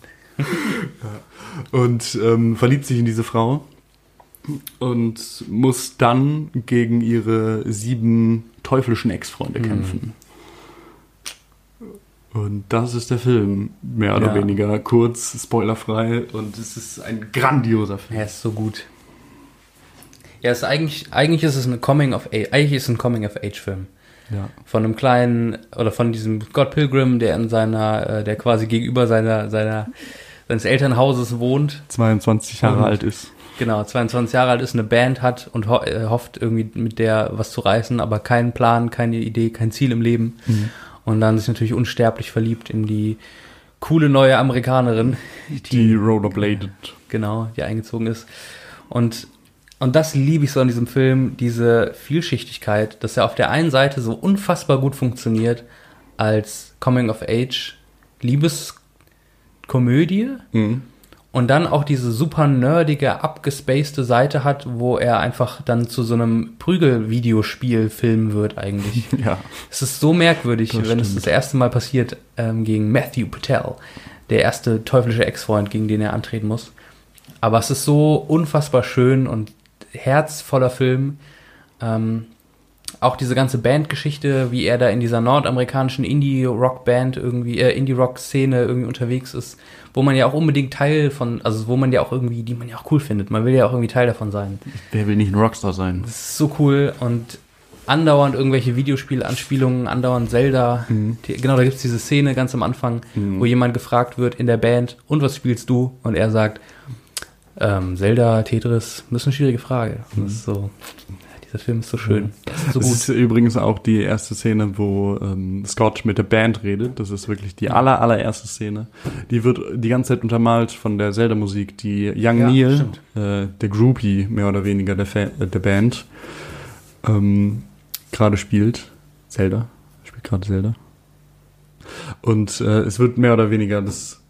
und ähm, verliebt sich in diese Frau und muss dann gegen ihre sieben teuflischen Ex-Freunde Mhm. kämpfen. Und das ist der Film, mehr oder Ja. weniger kurz, spoilerfrei und es ist ein grandioser Film. Er ist so gut. Ja, es ist eigentlich, eigentlich ist es ein Coming of Age, eigentlich ist es ein Coming of Age Film. Ja. Von einem kleinen, oder von diesem Scott Pilgrim, der in seiner, äh, der quasi gegenüber seiner, seiner, seines Elternhauses wohnt. 22 Jahre Und- alt ist. Genau, 22 Jahre alt ist, eine Band hat und ho äh, hofft irgendwie mit der was zu reißen, aber keinen Plan, keine Idee, kein Ziel im Leben. Und dann sich natürlich unsterblich verliebt in die coole neue Amerikanerin, Die rollerbladed. genau, die eingezogen ist. Und, und das liebe ich so an diesem Film, diese Vielschichtigkeit, dass er auf der einen Seite so unfassbar gut funktioniert als Coming of Age Liebeskomödie Mhm. Und dann auch diese super nerdige, abgespacede Seite hat, wo er einfach dann zu so einem Prügelvideospiel filmen wird eigentlich. [laughs] Ja. Es ist so merkwürdig, Das wenn es das erste Mal passiert ähm, gegen Matthew Patel, der erste teuflische Ex-Freund, gegen den er antreten muss. Aber es ist so unfassbar schön und herzvoller Film. Ähm, auch diese ganze Bandgeschichte, wie er da in dieser nordamerikanischen Indie-Rock-Band irgendwie, äh, Indie-Rock-Szene irgendwie unterwegs ist, wo man ja auch unbedingt Teil von, also wo man ja auch irgendwie, die man ja auch cool findet. Man will ja auch irgendwie Teil davon sein. Wer will nicht ein Rockstar sein? Das ist so cool und andauernd irgendwelche Videospielanspielungen, andauernd Zelda. Die, genau, da gibt's diese Szene ganz am Anfang, Mhm. wo jemand gefragt wird in der Band, und was spielst du? Und er sagt, ähm, Zelda, Tetris, das ist eine schwierige Frage. Das ist so, dieser Film ist so schön. Das ist so das ist übrigens auch die erste Szene, wo ähm, Scott mit der Band redet. Das ist wirklich die aller, allererste Szene. Die wird die ganze Zeit untermalt von der Zelda-Musik, die Young Ja, Neil, äh, der Groupie mehr oder weniger der, Fa äh, der Band, ähm, gerade spielt. Zelda. Spielt gerade Zelda. Und äh, es wird mehr oder weniger das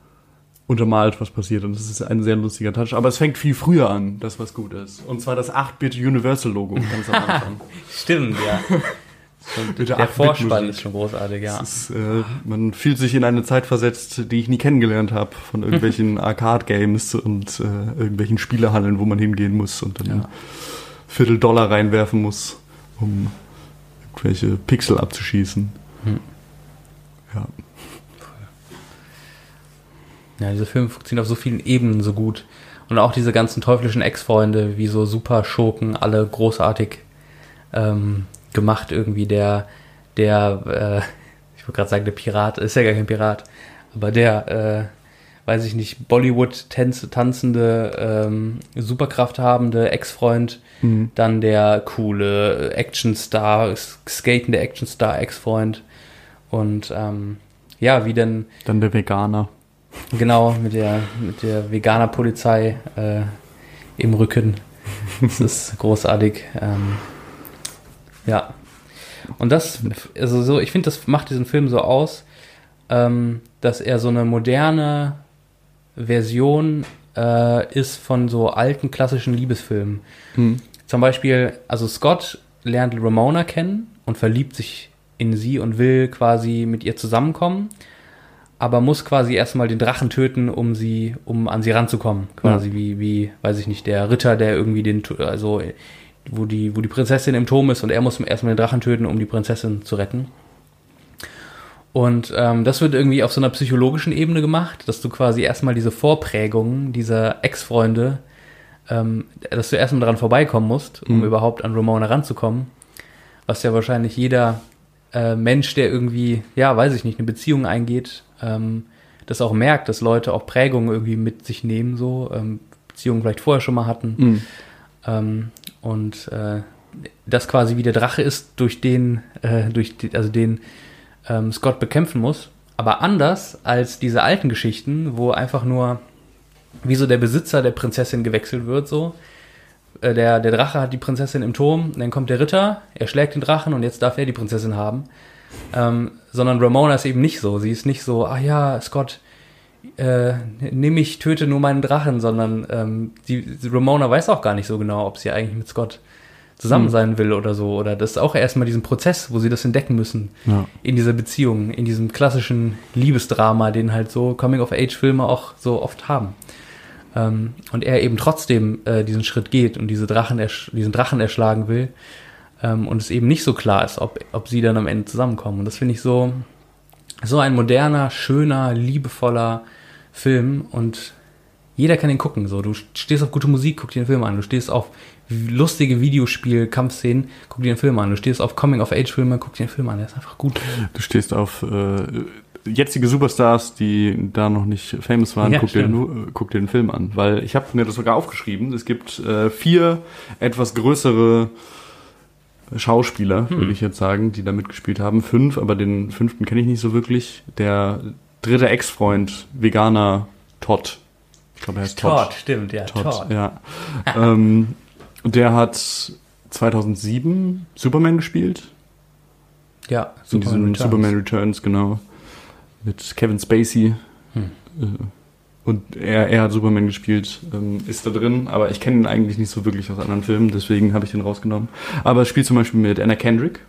untermalt, was passiert. Und das ist ein sehr lustiger Touch. Aber es fängt viel früher an, das was gut ist. Und zwar das 8-Bit Universal-Logo ganz am [laughs] Anfang. Stimmt, ja. Mit Der 8-Bit Vorspann ist schon großartig, ja. Ist, äh, man fühlt sich in eine Zeit versetzt, die ich nie kennengelernt habe, von irgendwelchen [laughs] Arcade-Games und äh, irgendwelchen Spielehallen, wo man hingehen muss und dann Ja. Viertel Dollar reinwerfen muss, um irgendwelche Pixel abzuschießen. Hm. Ja. Ja, diese Filme funktionieren auf so vielen Ebenen so gut. Und auch diese ganzen teuflischen Ex-Freunde, wie so super Schurken, alle großartig ähm, gemacht irgendwie. Der, der, äh, ich wollte gerade sagen, der Pirat, ist ja gar kein Pirat, aber der, äh, weiß ich nicht, Bollywood-tanzende, ähm, Superkraft habende Ex-Freund, Mhm. dann der coole Actionstar, skatende Actionstar Ex-Freund und ähm, ja, wie denn Dann der Veganer. Genau, mit der, mit der Veganer-Polizei äh, im Rücken. Das ist [laughs] großartig. Ähm, ja. Und das, also so, ich finde, das macht diesen Film so aus, ähm, dass er so eine moderne Version äh, ist von so alten klassischen Liebesfilmen. Mhm. Zum Beispiel, also Scott lernt Ramona kennen und verliebt sich in sie und will quasi mit ihr zusammenkommen, aber muss quasi erstmal den Drachen töten, um sie, um an sie ranzukommen. Quasi wie, wie, weiß ich nicht, der Ritter, der irgendwie den, also wo die, wo die Prinzessin im Turm ist und er muss erstmal den Drachen töten, um die Prinzessin zu retten. Und ähm, das wird irgendwie auf so einer psychologischen Ebene gemacht, dass du quasi erstmal diese Vorprägungen dieser Ex-Freunde, ähm, dass du erstmal daran vorbeikommen musst, um Mhm. überhaupt an Ramona ranzukommen. Was ja wahrscheinlich jeder äh, Mensch, der irgendwie, ja, weiß ich nicht, eine Beziehung eingeht, ähm, das auch merkt, dass Leute auch Prägungen irgendwie mit sich nehmen, so ähm, Beziehungen vielleicht vorher schon mal hatten. Mhm. Ähm, und äh, das quasi wie der Drache ist, durch den, äh, durch die, also den ähm, Scott bekämpfen muss. Aber anders als diese alten Geschichten, wo einfach nur wie so der Besitzer der Prinzessin gewechselt wird, so. Äh, der, der Drache hat die Prinzessin im Turm, dann kommt der Ritter, er schlägt den Drachen und jetzt darf er die Prinzessin haben. Ähm, sondern Ramona ist eben nicht so. Sie ist nicht so, ah ja, Scott, äh, nimm mich, töte nur meinen Drachen, sondern ähm, die, Ramona weiß auch gar nicht so genau, ob sie eigentlich mit Scott zusammen Hm. sein will oder so. Oder das ist auch erstmal diesen Prozess, wo sie das entdecken müssen Ja. in dieser Beziehung, in diesem klassischen Liebesdrama, den halt so Coming-of-Age-Filme auch so oft haben. Ähm, und er eben trotzdem äh, diesen Schritt geht und diese Drachen diesen Drachen erschlagen will. Ähm, und es eben nicht so klar ist, ob, ob sie dann am Ende zusammenkommen. Und das finde ich so, so ein moderner, schöner, liebevoller Film und jeder kann ihn gucken. So, du stehst auf gute Musik, guck dir den Film an. Du stehst auf lustige Videospiel-Kampfszenen, guck dir den Film an. Du stehst auf Coming-of-Age-Filme, guck dir den Film an. Der ist einfach gut. Du stehst auf äh, jetzige Superstars, die da noch nicht famous waren, Ja, guck, dir, nur, äh, guck dir den Film an. Weil ich habe mir das sogar aufgeschrieben. Es gibt äh, vier etwas größere Schauspieler, Hm. würde ich jetzt sagen, die da mitgespielt haben. Fünf, aber den fünften kenne ich nicht so wirklich. Der dritte Ex-Freund, Veganer Todd. Ich glaube, er heißt Todd. stimmt, ja. Todd, ja. [laughs] ähm, der hat 2007 Superman gespielt. Ja, in diesem Returns. Superman Returns, genau. Mit Kevin Spacey. Hm. Äh, Und er, er hat Superman gespielt, ähm, ist da drin, aber ich kenne ihn eigentlich nicht so wirklich aus anderen Filmen, deswegen habe ich den rausgenommen. Aber es spielt zum Beispiel mit Anna Kendrick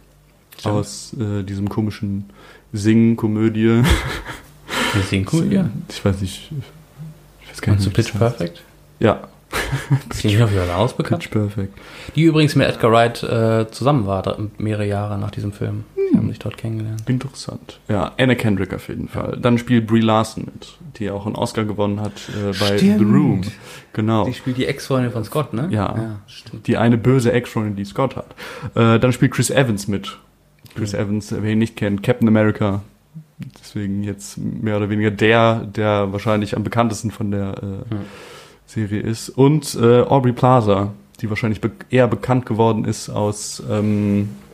Stimmt. aus äh, diesem komischen Sing-Komödie. [laughs] Die sehen cool, ja. Ich weiß nicht. Ich weiß gar nicht. wie Pitch das heißt. Perfect? Ja, die nicht noch wieder ausbekannt? Pitch Perfect. Die übrigens mit Edgar Wright äh, zusammen war, mehrere Jahre nach diesem Film. Die haben sich dort kennengelernt. Interessant. Ja, Anna Kendrick auf jeden Fall. Dann spielt Brie Larson mit, die auch einen Oscar gewonnen hat äh, bei Stimmt. The Room. Genau. Die spielt die Ex-Freundin von Scott, ne? Ja. stimmt. Die eine böse Ex-Freundin, die Scott hat. Äh, dann spielt Chris Evans mit. Chris Mhm. Evans, wer ihn nicht kennt, Captain America. Deswegen jetzt mehr oder weniger der, der wahrscheinlich am bekanntesten von der äh, Mhm. Serie ist. Und äh, Aubrey Plaza, die wahrscheinlich be eher bekannt geworden ist aus ähm, äh,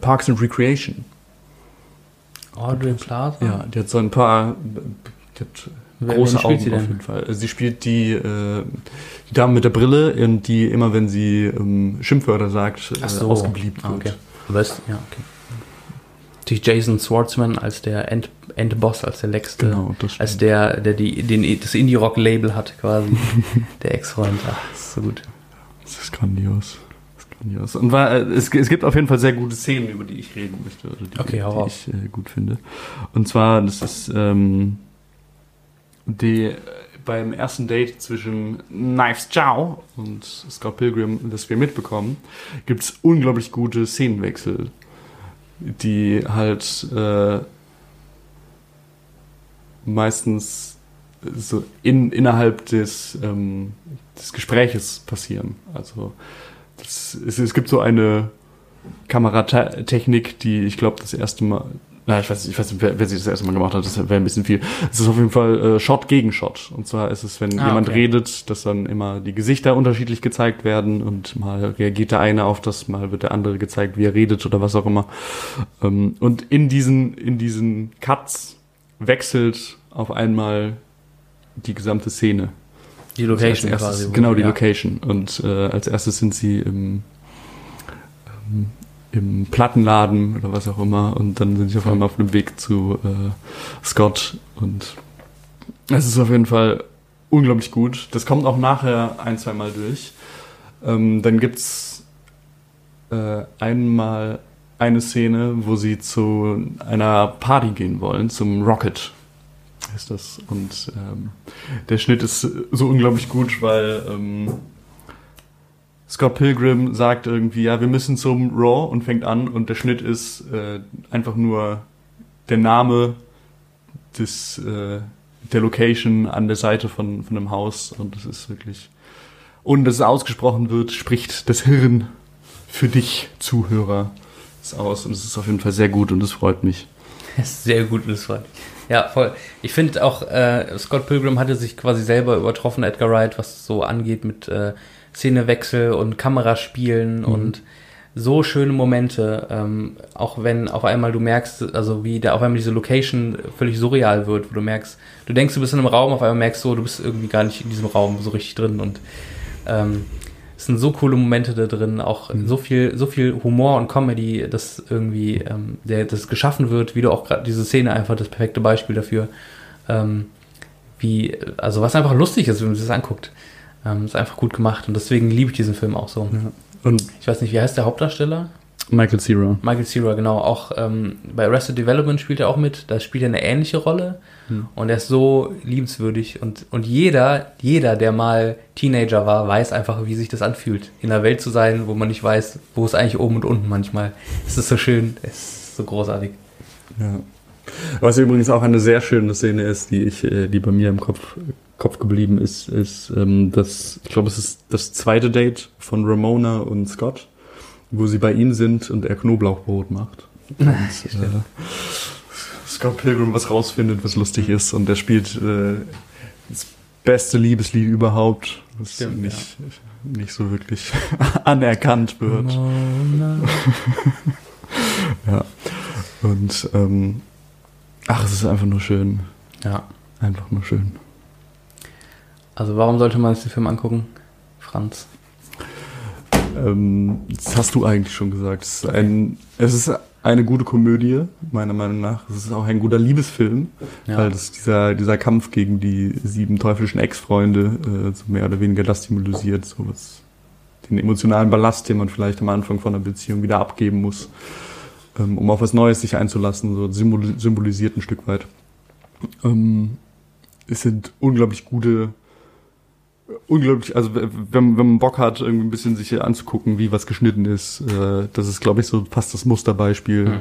Parks and Recreation. Audrey Plaza? Ja, die hat so ein paar die hat Wer- große Augen sie auf jeden Fall. Sie spielt die, äh, die Dame mit der Brille, und die immer, wenn sie ähm, Schimpfwörter sagt, äh, so. ausgebliebt Ah, wird. okay. Aber ist, ja, okay. Natürlich Jason Schwartzman als der End, Endboss, als der Letzte. Genau. Als der, der die, den, das Indie-Rock-Label hat, quasi. [laughs] der Ex-Freund. Ach, das ist so gut. Das ist grandios. Grandios. Und war, äh, es, es gibt auf jeden Fall sehr gute Szenen, über die ich reden möchte, oder die, Okay, die ich äh, gut finde. Und zwar, das ist ähm, die beim ersten Date zwischen Knives Chow und Scott Pilgrim, das wir mitbekommen, gibt es unglaublich gute Szenenwechsel, die halt äh, meistens so in, innerhalb des, ähm, des Gespräches passieren. Also es, es gibt so eine Kameratechnik, die ich glaube das erste Mal, na, ich weiß, ich weiß nicht, wer, wer sie das erste Mal gemacht hat, das wäre ein bisschen viel. Es ist auf jeden Fall äh, Shot gegen Shot. Und zwar ist es, wenn Ah, jemand okay. redet, dass dann immer die Gesichter unterschiedlich gezeigt werden und mal reagiert der eine auf das, mal wird der andere gezeigt, wie er redet oder was auch immer. Ähm, und in diesen, in diesen Cuts wechselt auf einmal die gesamte Szene. Die Location als erstes, quasi. Genau, die ja. Location. Und äh, als erstes sind sie im, ähm, im Plattenladen oder was auch immer. Und dann sind sie auf einmal auf dem Weg zu äh, Scott. Und es ist auf jeden Fall unglaublich gut. Das kommt auch nachher ein, zwei Mal durch. Ähm, dann gibt's äh, einmal eine Szene, wo sie zu einer Party gehen wollen, zum Rocket ist das. Und ähm, der Schnitt ist so unglaublich gut, weil ähm, Scott Pilgrim sagt irgendwie, ja, wir müssen zum Raw und fängt an und der Schnitt ist äh, einfach nur der Name des, äh, der Location an der Seite von, von einem Haus und es ist wirklich, ohne dass es ausgesprochen wird, spricht das Hirn für dich, Zuhörer, es aus und es ist auf jeden Fall sehr gut und es freut mich. [laughs] Sehr gut, war. Ja, voll. Ich finde auch, äh, Scott Pilgrim hatte sich quasi selber übertroffen, Edgar Wright, was so angeht mit äh, Szenewechsel und Kameraspielen und so schöne Momente, ähm, auch wenn auf einmal du merkst, also wie da auf einmal diese Location völlig surreal wird, wo du merkst, du denkst, du bist in einem Raum, auf einmal merkst du, du bist irgendwie gar nicht in diesem Raum so richtig drin und ähm, es sind so coole Momente da drin, auch so viel, so viel Humor und Comedy, dass irgendwie ähm, der, das geschaffen wird, wie du auch gerade diese Szene einfach das perfekte Beispiel dafür, ähm, wie, also was einfach lustig ist, wenn man sich das anguckt. Ähm, ist einfach gut gemacht und deswegen liebe ich diesen Film auch so. Und Ich weiß nicht, wie heißt der Hauptdarsteller? Michael Cera. Michael Cera, genau. Auch ähm, bei Arrested Development spielt er auch mit. Da spielt er eine ähnliche Rolle. Und er ist so liebenswürdig. Und, und jeder, jeder, der mal Teenager war, weiß einfach, wie sich das anfühlt. In einer Welt zu sein, wo man nicht weiß, wo es eigentlich oben und unten manchmal. Es ist so schön, es ist so großartig. Ja. Was übrigens auch eine sehr schöne Szene ist, die ich, äh, die bei mir im Kopf, Kopf geblieben ist, ist ähm, das, ich glaube, es ist das zweite Date von Ramona und Scott, wo sie bei ihm sind und er Knoblauchbrot macht. [laughs] Und, äh, Scott Pilgrim was rausfindet, was lustig ist und er spielt äh, das beste Liebeslied überhaupt, was Stimmt, nicht, nicht so wirklich [laughs] anerkannt wird. [laughs] Ja. Und ähm, ach, es ist einfach nur schön. Ja. Einfach nur schön. Also warum sollte man sich den Film angucken? Franz. Ähm, das hast du eigentlich schon gesagt. Es ist, ein, es ist eine gute Komödie, meiner Meinung nach. Es ist auch ein guter Liebesfilm, Ja. weil das dieser, dieser Kampf gegen die sieben teuflischen Ex-Freunde äh, so mehr oder weniger das symbolisiert, so was den emotionalen Ballast, den man vielleicht am Anfang von einer Beziehung wieder abgeben muss, ähm, um auf was Neues sich einzulassen, so symbol symbolisiert ein Stück weit. Ähm, es sind unglaublich gute unglaublich, also wenn, wenn man Bock hat, irgendwie ein bisschen sich anzugucken, wie was geschnitten ist, äh, das ist, glaube ich, so fast das Musterbeispiel,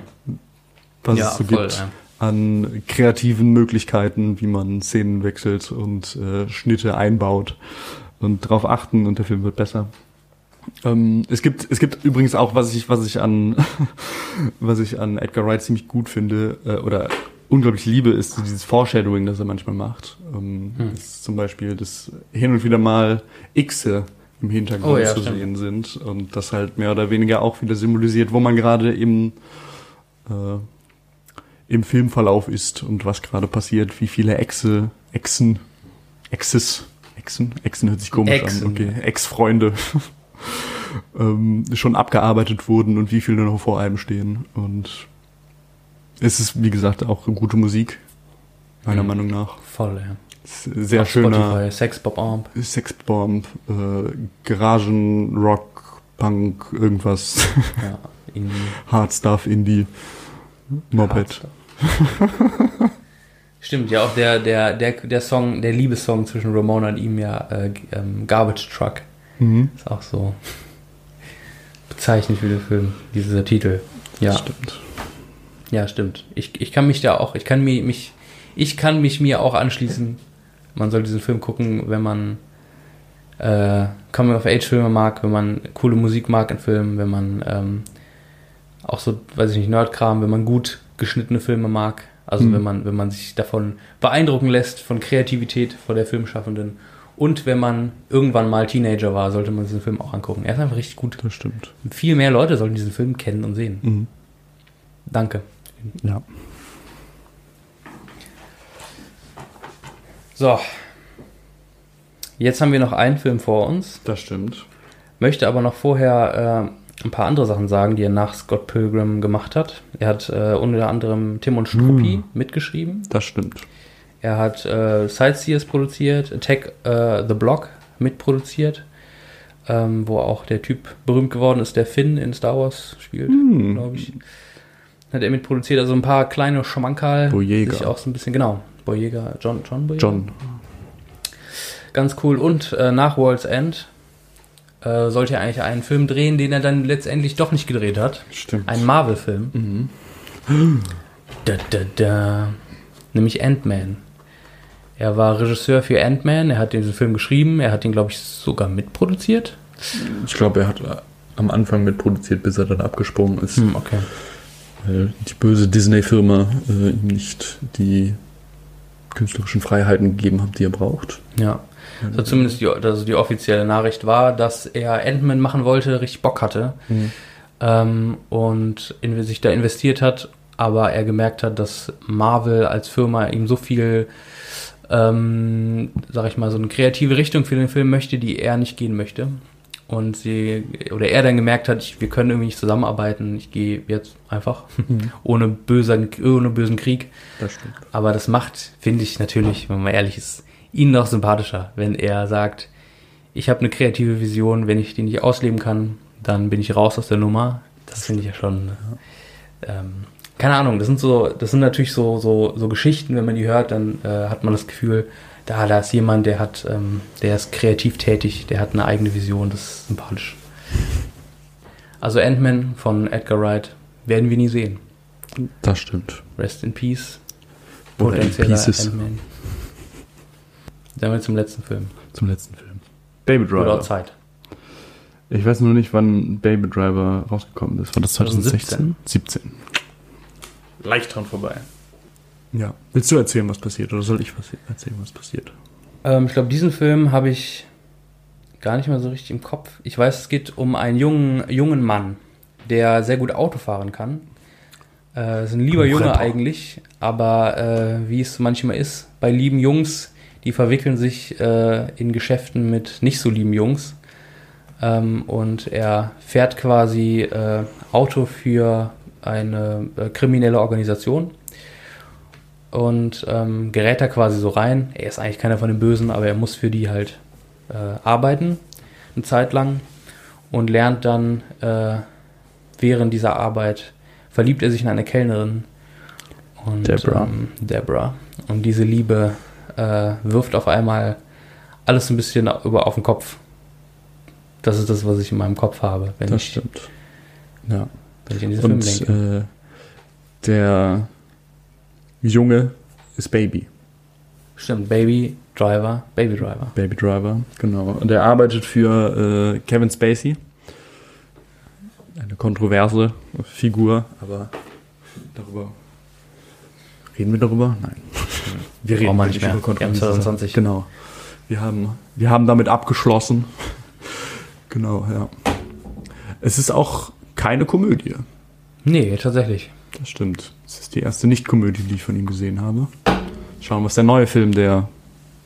was ja, es so voll, gibt ja. an kreativen Möglichkeiten, wie man Szenen wechselt und äh, Schnitte einbaut und darauf achten und der Film wird besser. Ähm, es gibt es gibt übrigens auch was ich was ich an [laughs] was ich an Edgar Wright ziemlich gut finde äh, oder unglaublich liebe ist so dieses Foreshadowing, das er manchmal macht. Ähm, Hm. zum Beispiel, dass hin und wieder mal Xe im Hintergrund Oh ja, zu stimmt. sehen sind und das halt mehr oder weniger auch wieder symbolisiert, wo man gerade im äh, im Filmverlauf ist und was gerade passiert, wie viele Exe, Exen, Exes, Exen, Exen hört sich komisch Exen. an, okay, Ex-Freunde [laughs] ähm, schon abgearbeitet wurden und wie viele noch vor einem stehen. Und es ist, wie gesagt, auch gute Musik, meiner Mhm. Meinung nach. Voll, ja. Sehr Auf schöner Spotify, Sex Bob. Sexbomb, äh, Garagen, Rock, Punk, irgendwas, Ja, irgendwie [laughs] Hard Stuff, Indie, Moped. Stimmt, ja, auch der, der, der, der Song, der Liebessong zwischen Ramona und ihm ja äh, ähm, Garbage Truck. Mhm. Ist auch so bezeichnend für den Film, dieser Titel. Ja, Das stimmt. Ja, stimmt. Ich, ich kann mich da auch, ich kann mich, mich, ich kann mich mir auch anschließen. Man soll diesen Film gucken, wenn man äh, Coming-of-Age-Filme mag, wenn man coole Musik mag in Filmen, wenn man ähm, auch so, weiß ich nicht, Nerdkram, wenn man gut geschnittene Filme mag. Also Mhm. wenn man, wenn man sich davon beeindrucken lässt, von Kreativität vor der Filmschaffenden. Und wenn man irgendwann mal Teenager war, sollte man diesen Film auch angucken. Er ist einfach richtig gut. Das stimmt. Viel mehr Leute sollten diesen Film kennen und sehen. Mhm. Danke. Ja. So. Jetzt haben wir noch einen Film vor uns. Das stimmt. Möchte aber noch vorher äh, ein paar andere Sachen sagen, die er nach Scott Pilgrim gemacht hat. Er hat äh, unter anderem Tim und Struppi mitgeschrieben. Das stimmt. Er hat äh, Sightseers produziert, Attack äh, the Block mitproduziert, ähm, wo auch der Typ berühmt geworden ist, der Finn in Star Wars spielt, Hm. glaube ich. Hat er mitproduziert, also ein paar kleine Schmankerl. Boyega. Sich auch so ein bisschen, genau. Boyega, John, John Boyega. John. Ganz cool. Und äh, nach World's End äh, sollte er eigentlich einen Film drehen, den er dann letztendlich doch nicht gedreht hat. Stimmt. Ein Marvel-Film. Mhm. Da, da, da. Nämlich Ant-Man. Er war Regisseur für Ant-Man, er hat diesen Film geschrieben, er hat ihn, glaube ich, sogar mitproduziert. Ich glaube, er hat äh, am Anfang mitproduziert, bis er dann abgesprungen ist, Hm, okay. Weil die böse Disney-Firma äh, ihm nicht die künstlerischen Freiheiten gegeben hat, die er braucht. Ja. Also zumindest die, also die offizielle Nachricht war, dass er Ant-Man machen wollte, richtig Bock hatte Mhm. ähm, und in, sich da investiert hat, aber er gemerkt hat, dass Marvel als Firma ihm so viel, ähm, sag ich mal, so eine kreative Richtung für den Film möchte, die er nicht gehen möchte. Und sie, oder er dann gemerkt hat, ich, wir können irgendwie nicht zusammenarbeiten, ich gehe jetzt einfach, [laughs] ohne, böser, ohne bösen Krieg. Das stimmt. Aber das macht, finde ich natürlich, wenn man ehrlich ist, ihn noch sympathischer, wenn er sagt, ich habe eine kreative Vision, wenn ich die nicht ausleben kann, dann bin ich raus aus der Nummer. Das finde ich ja schon. Ähm, keine Ahnung, das sind so, das sind natürlich so, so, so Geschichten, wenn man die hört, dann äh, hat man das Gefühl, da, da ist jemand, der hat, ähm, der ist kreativ tätig, der hat eine eigene Vision, das ist sympathisch. Also Ant-Man von Edgar Wright werden wir nie sehen. Das stimmt. Rest in Peace. Oder in Potenzieller Pieces. Ant-Man. Dann wir zum letzten Film. Zum letzten Film. Baby Oder Driver. Zeit. Ich weiß nur nicht, wann Baby Driver rausgekommen ist. War das 2016? 2016? 17. Leicht dran vorbei. Ja. Willst du erzählen, was passiert? Oder soll ich erzählen, was passiert? Ähm, ich glaube, diesen Film habe ich gar nicht mehr so richtig im Kopf. Ich weiß, es geht um einen jungen, jungen Mann, der sehr gut Auto fahren kann. Äh, ist ein lieber Ein Junge eigentlich, aber äh, wie es manchmal ist, bei lieben Jungs, die verwickeln sich äh, in Geschäften mit nicht so lieben Jungs. Ähm, und er fährt quasi äh, Auto für eine äh, kriminelle Organisation und ähm, gerät da quasi so rein. Er ist eigentlich keiner von den Bösen, aber er muss für die halt äh, arbeiten, eine Zeit lang und lernt dann äh, während dieser Arbeit, verliebt er sich in eine Kellnerin. Und, Deborah. Ähm, Deborah. Und diese Liebe äh, wirft auf einmal alles ein bisschen über auf den Kopf. Das ist das, was ich in meinem Kopf habe, wenn, Das ich, stimmt. Ja. wenn ich an diesen Film Und denke. äh, der Junge ist Baby. Stimmt, Baby Driver, Baby Driver. Baby Driver, genau. Und er arbeitet für äh, Kevin Spacey. Eine kontroverse Figur, aber darüber. Reden wir darüber? Nein. [laughs] Wir wir nicht mehr. über kontroverse Wir haben Sachen. 2020. Genau. Wir haben, wir haben damit abgeschlossen. genau, ja. Es ist auch keine Komödie. Nee, tatsächlich. Das stimmt. Es ist die erste Nicht-Komödie, die ich von ihm gesehen habe. Schauen, was der neue Film, der,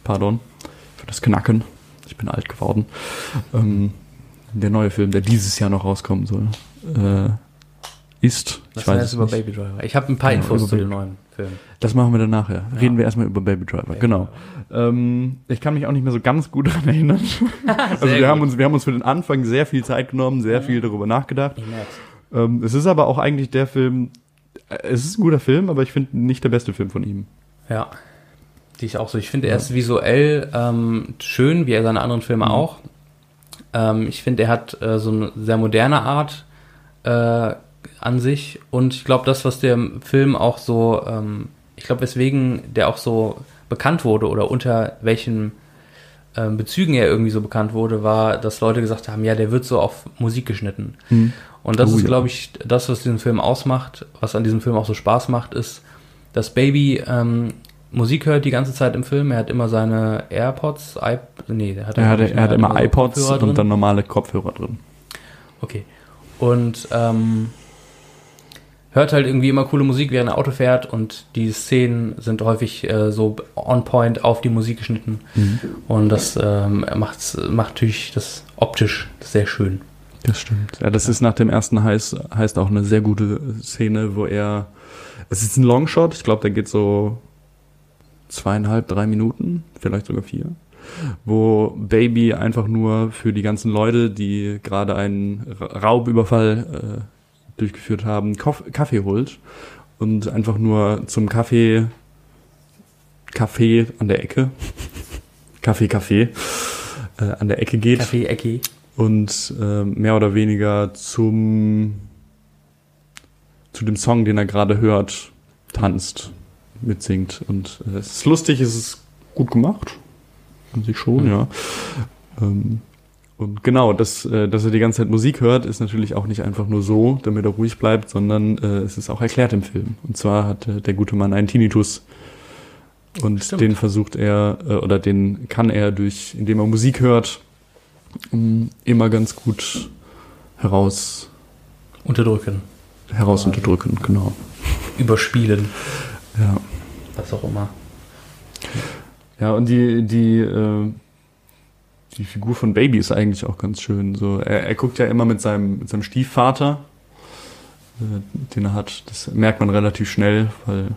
pardon, für das Knacken, ich bin alt geworden, ähm, der neue Film, der dieses Jahr noch rauskommen soll, äh, ist. Was ich war weiß es über nicht. Baby Driver? Ich habe ein paar Genau, Infos zu dem neuen Film. Das machen wir dann nachher. Ja. Reden wir erstmal über Baby Driver. Baby genau. Ähm, ich kann mich auch nicht mehr so ganz gut [laughs] daran erinnern. [laughs] also wir haben, uns, wir haben uns für den Anfang sehr viel Zeit genommen, sehr viel darüber nachgedacht. Ich merk's. Ähm, es ist aber auch eigentlich der Film, es ist ein guter Film, aber ich finde nicht der beste Film von ihm. Ja. Sehe ich auch so. Ich finde, er ist visuell ähm, schön, wie er seine anderen Filme Mhm. auch. Ähm, ich finde, er hat äh, so eine sehr moderne Art äh, an sich. Und ich glaube, das, was der Film auch so, ähm, ich glaube, weswegen der auch so bekannt wurde oder unter welchen ähm, Bezügen er irgendwie so bekannt wurde, war, dass Leute gesagt haben, ja, der wird so auf Musik geschnitten. Und das Oh, ist, ja. glaube ich, das, was diesen Film ausmacht, was an diesem Film auch so Spaß macht, ist, dass Baby ähm, Musik hört die ganze Zeit im Film. Er hat immer seine AirPods, iP nee, der hat Er hat, er hat immer so iPods Kopfhörer drin. und dann normale Kopfhörer drin. Okay. Und ähm, hört halt irgendwie immer coole Musik, während er Auto fährt und die Szenen sind häufig äh, so on point auf die Musik geschnitten. Und das ähm, macht natürlich das optisch sehr schön. Das stimmt. Ja, das ist nach dem ersten heißt, heißt auch eine sehr gute Szene, wo er. Es ist ein Longshot, ich glaube, der geht so zweieinhalb, drei Minuten, vielleicht sogar vier. Wo Baby einfach nur für die ganzen Leute, die gerade einen Ra- Raubüberfall äh, durchgeführt haben, Kaffee holt und einfach nur zum Kaffee, Kaffee an der Ecke, [laughs] Kaffee, Kaffee, äh, an der Ecke geht Kaffee, Ecki. Und äh, mehr oder weniger zum zu dem Song, den er gerade hört, tanzt, mitsingt und äh, es ist lustig, es ist gut gemacht, an sich schon, ja. Ähm, und genau, dass, äh, dass er die ganze Zeit Musik hört, ist natürlich auch nicht einfach nur so, damit er ruhig bleibt, sondern äh, es ist auch erklärt im Film. Und zwar hat äh, der gute Mann einen Tinnitus und Stimmt. den versucht er äh, oder den kann er durch, indem er Musik hört, immer ganz gut heraus Unterdrücken, heraus unterdrücken, genau. überspielen, Ja. was auch immer. Ja, und die, die, äh, die Figur von Baby ist eigentlich auch ganz schön. So, er, er guckt ja immer mit seinem, mit seinem Stiefvater, äh, den er hat. Das merkt man relativ schnell, weil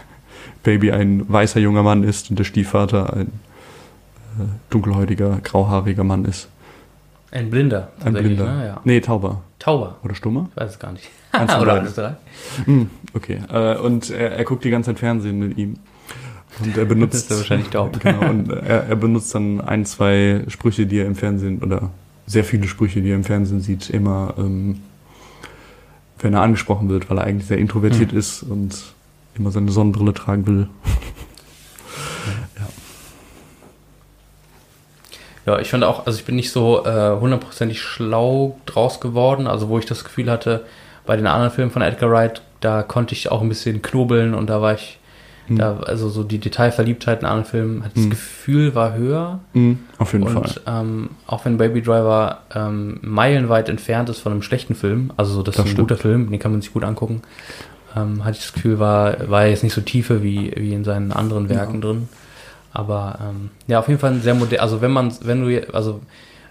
[laughs] Baby ein weißer junger Mann ist und der Stiefvater ein dunkelhäutiger, grauhaariger Mann ist. Ein Blinder. Ein Blinder. Ne? Ja. Nee, Tauber. Tauber. Oder Stummer? Ich weiß es gar nicht. Eins [laughs] Oder alles drei. Hm, okay. Äh, und er, er guckt die ganze Zeit Fernsehen mit ihm. Und er benutzt. [laughs] Das ist er wahrscheinlich taub. [laughs] Genau, und er, er benutzt dann ein, zwei Sprüche, die er im Fernsehen, oder sehr viele Sprüche, die er im Fernsehen sieht, immer, ähm, wenn er angesprochen wird, weil er eigentlich sehr introvertiert ist und immer seine Sonnenbrille tragen will. Ja, ich fand auch, also ich bin nicht so äh, hundertprozentig schlau draus geworden, also wo ich das Gefühl hatte, bei den anderen Filmen von Edgar Wright, da konnte ich auch ein bisschen knobeln und da war ich, Hm. da, also so die Detailverliebtheit in anderen Filmen, das Hm. Gefühl war höher Mhm, auf jeden Fall. und ähm, auch wenn Baby Driver ähm, meilenweit entfernt ist von einem schlechten Film, also so, das, Das ist ein stimmt. guter Film, den kann man sich gut angucken, ähm, hatte ich das Gefühl, war, war jetzt nicht so tiefe wie, wie in seinen anderen Werken drin. Aber ähm, ja, auf jeden Fall ein sehr modern. Also wenn man, wenn du, also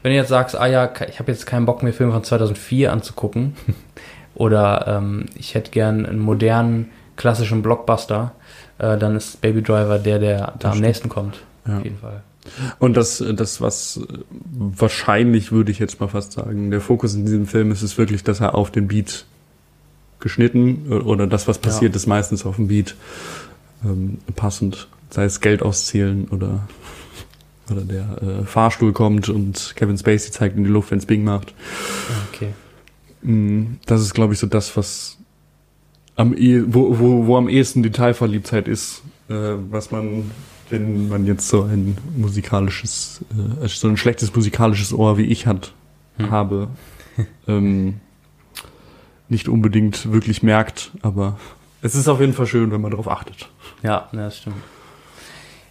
wenn du jetzt sagst, ah ja, ich habe jetzt keinen Bock mehr Filme von 2004 anzugucken, [laughs] oder ähm, ich hätte gern einen modernen klassischen Blockbuster, äh, dann ist Baby Driver der, der da am nächsten kommt. Ja. Auf jeden Fall. Und das, das, was äh, wahrscheinlich, würde ich jetzt mal fast sagen, der Fokus in diesem Film ist, ist wirklich, dass er auf den Beat geschnitten äh, oder das, was passiert, Ja. ist meistens auf dem Beat ähm, passend. Sei es Geld auszählen oder, oder der äh, Fahrstuhl kommt und Kevin Spacey zeigt in die Luft, wenn's Bing macht. Okay. Mm, Das ist, glaube ich, so das, was am eh, wo, wo, wo am ehesten Detailverliebtheit ist, äh, was man, wenn man jetzt so ein musikalisches, äh, so ein schlechtes musikalisches Ohr wie ich hat, Hm. habe, [laughs] ähm, nicht unbedingt wirklich merkt, aber es ist auf jeden Fall schön, wenn man darauf achtet. Ja, ja, das stimmt.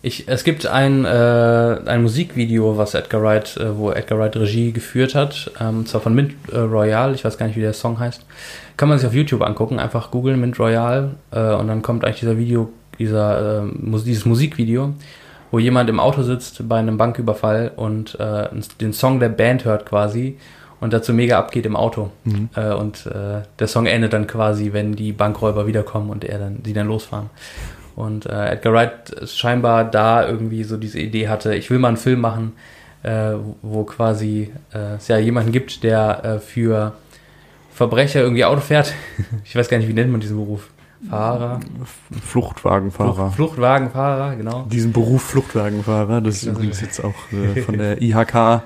Ich, es gibt ein, äh, ein Musikvideo, was Edgar Wright, äh, wo Edgar Wright Regie geführt hat, ähm, zwar von Mint äh, Royale, ich weiß gar nicht, wie der Song heißt. Kann man sich auf YouTube angucken, einfach googeln Mint Royale äh, und dann kommt eigentlich dieser Video, dieser, äh, dieses Musikvideo, wo jemand im Auto sitzt bei einem Banküberfall und äh, den Song der Band hört quasi und dazu mega abgeht im Auto. Mhm. Äh, und äh, der Song endet dann quasi, wenn die Bankräuber wiederkommen und er dann, die dann losfahren. Und äh, Edgar Wright scheinbar da irgendwie so diese Idee hatte, ich will mal einen Film machen, äh, wo quasi äh, es ja jemanden gibt, der äh, für Verbrecher irgendwie Auto fährt. [laughs] ich weiß gar nicht, wie nennt man diesen Beruf. Fahrer. Fluchtwagenfahrer. Flucht, Fluchtwagenfahrer, genau. Diesen Beruf Fluchtwagenfahrer, das ist übrigens jetzt auch äh, von der IHK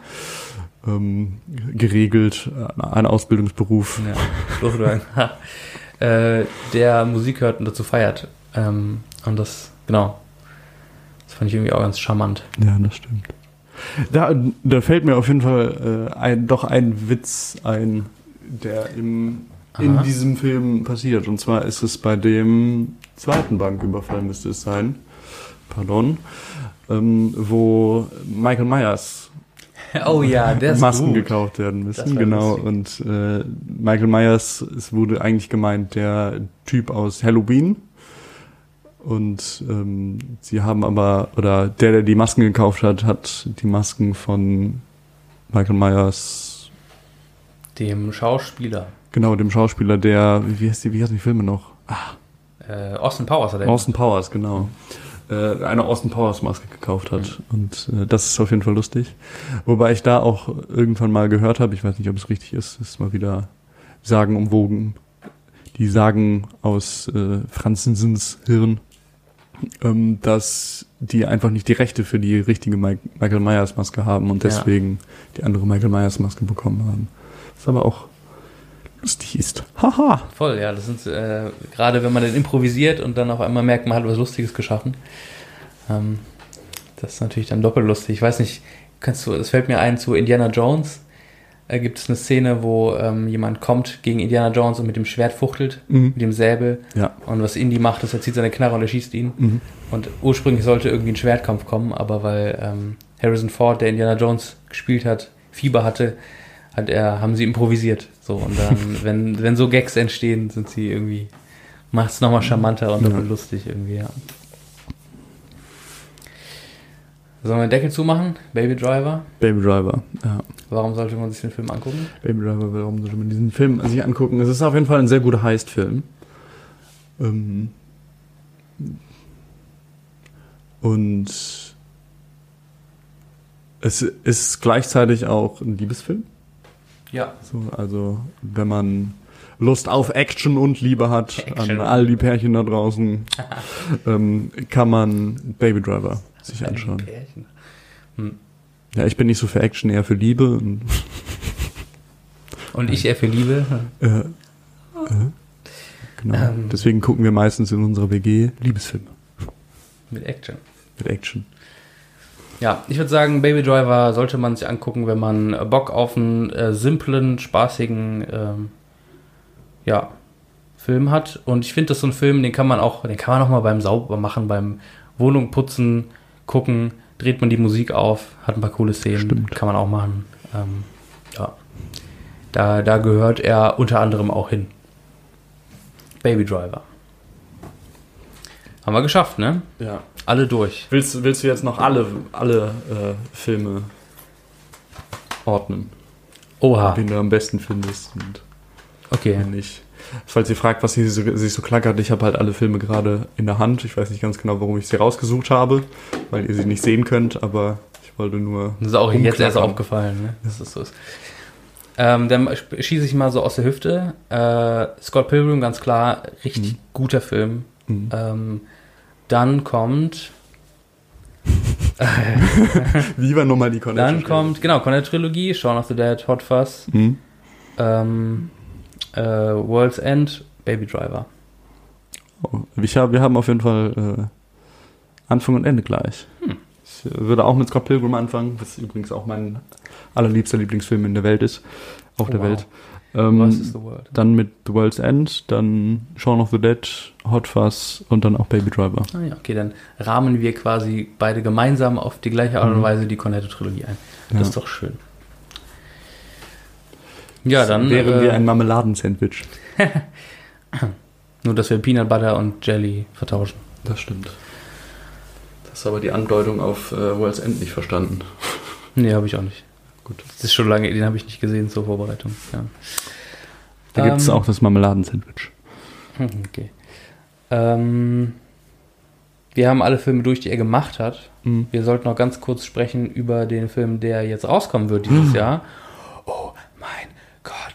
ähm, geregelt, ein Ausbildungsberuf. Ja, Fluchtwagen. [laughs] äh, der Musik hört und dazu feiert. Ähm, und das, genau. Das fand ich irgendwie auch ganz charmant. Ja, das stimmt. Da, da fällt mir auf jeden Fall äh, ein, doch ein Witz ein, der im, in diesem Film passiert. Und zwar ist es bei dem zweiten Banküberfall, müsste es sein. Pardon. Ähm, wo Michael Myers [laughs] Oh ja, der Masken gut. gekauft werden müssen. Genau. Und äh, Michael Myers, es wurde eigentlich gemeint, der Typ aus Halloween. Und ähm, sie haben aber, oder der, der die Masken gekauft hat, hat die Masken von Michael Myers, Dem Schauspieler. genau, dem Schauspieler, der, wie heißt die, wie heißen die Filme noch? Äh, Austin Powers hat er. Austin Powers, genau. Äh, eine Austin Powers Maske gekauft hat. Und äh, das ist auf jeden Fall lustig. Wobei ich da auch irgendwann mal gehört habe, ich weiß nicht, ob es richtig ist, ist mal wieder Sagen umwogen. Die sagen aus äh, Franzensens Hirn, ähm, dass die einfach nicht die Rechte für die richtige Mike Michael Myers Maske haben und Ja. deswegen die andere Michael Myers Maske bekommen haben. Was aber auch lustig ist. Haha. Voll, ja. Das sind äh, gerade wenn man dann improvisiert und dann auf einmal merkt, man hat was Lustiges geschaffen. Ähm, das ist natürlich dann doppelt lustig. Ich weiß nicht, kannst du, es fällt mir ein zu Indiana Jones. Äh, gibt es eine Szene, wo ähm, jemand kommt gegen Indiana Jones und mit dem Schwert fuchtelt, Mhm. mit dem Säbel. Ja. Und was Indy macht, ist, er zieht seine Knarre und er schießt ihn. Mhm. Und ursprünglich sollte irgendwie ein Schwertkampf kommen, aber weil ähm, Harrison Ford, der Indiana Jones gespielt hat, Fieber hatte, hat er, haben sie improvisiert. So, und dann, [laughs] wenn, wenn so Gags entstehen, sind sie irgendwie, macht es nochmal charmanter und Ja. lustig irgendwie, ja. Sollen wir den Deckel zumachen? Baby Driver? Baby Driver, ja. Warum sollte man sich den Film angucken? Baby Driver, warum sollte man diesen Film sich angucken? Es ist auf jeden Fall ein sehr guter Heist-Film. Ähm und es ist gleichzeitig auch ein Liebesfilm. Ja. So, also wenn man Lust auf Action und Liebe hat, Action. an all die Pärchen da draußen, [laughs] ähm, kann man Baby Driver sich anschauen. Pärchen. Ja, ich bin nicht so für Action, eher für Liebe. Und, Und ich eher für Liebe. äh, äh, genau. Ähm. Deswegen gucken wir meistens in unserer WG Liebesfilme Mit Action. mit Action. Ja, ich würde sagen, Baby Driver sollte man sich angucken, wenn man Bock auf einen äh, simplen, spaßigen ähm, ja, Film hat. Und ich finde, das ist so ein Film, den kann man auch, den kann man auch mal beim Saubermachen, beim Wohnung putzen, gucken, dreht man die Musik auf, hat ein paar coole Szenen, Stimmt. kann man auch machen. Ähm, ja, da, da gehört er unter anderem auch hin. Baby Driver. Haben wir geschafft, ne? Ja. Alle durch. Willst, willst du jetzt noch alle, alle äh, Filme ordnen, Oha. den du am besten findest? Und Okay. nicht. Falls ihr fragt, was so, sich so klackert, ich habe halt alle Filme gerade in der Hand. Ich weiß nicht ganz genau, warum ich sie rausgesucht habe, weil ihr sie nicht sehen könnt, aber ich wollte nur. Das ist auch jetzt erst aufgefallen, ne? das so ist. Ähm, dann schieße ich mal so aus der Hüfte. Äh, Scott Pilgrim, ganz klar, richtig Mhm. guter Film. Mhm. Ähm, dann kommt, [laughs] Wie war nochmal die Connection? dann kommt, genau, der Trilogie, Shaun of the Dead, Hot Fuzz, Hm? ähm, äh, World's End, Baby Driver. Oh, Ich hab, wir haben auf jeden Fall äh, Anfang und Ende gleich. Hm. Ich würde auch mit Scott Pilgrim anfangen, was übrigens auch mein allerliebster Lieblingsfilm in der Welt ist. Auf Oh, der wow. Welt. Ähm, Was is the World? dann mit The World's End, dann Shaun of the Dead, Hot Fuzz und dann auch Baby Driver. Ah, ja, okay, dann rahmen wir quasi beide gemeinsam auf die gleiche Art und Mhm. Weise die Cornetto-Trilogie ein. Ja. Das ist doch schön. Ja, dann. wären äh, wir ein Marmeladensandwich. [laughs] Nur, dass wir Peanut Butter und Jelly vertauschen. Das stimmt. Das ist aber die Andeutung auf äh, World's End nicht verstanden. [laughs] Nee, habe ich auch nicht. Gut. Das ist schon lange, den habe ich nicht gesehen zur Vorbereitung. Ja. Da gibt es Ähm, auch das Marmeladensandwich. [laughs] Okay. Ähm, wir haben alle Filme durch, die er gemacht hat. Mhm. Wir sollten noch ganz kurz sprechen über den Film, der jetzt rauskommen wird dieses [gasps] Jahr. Oh mein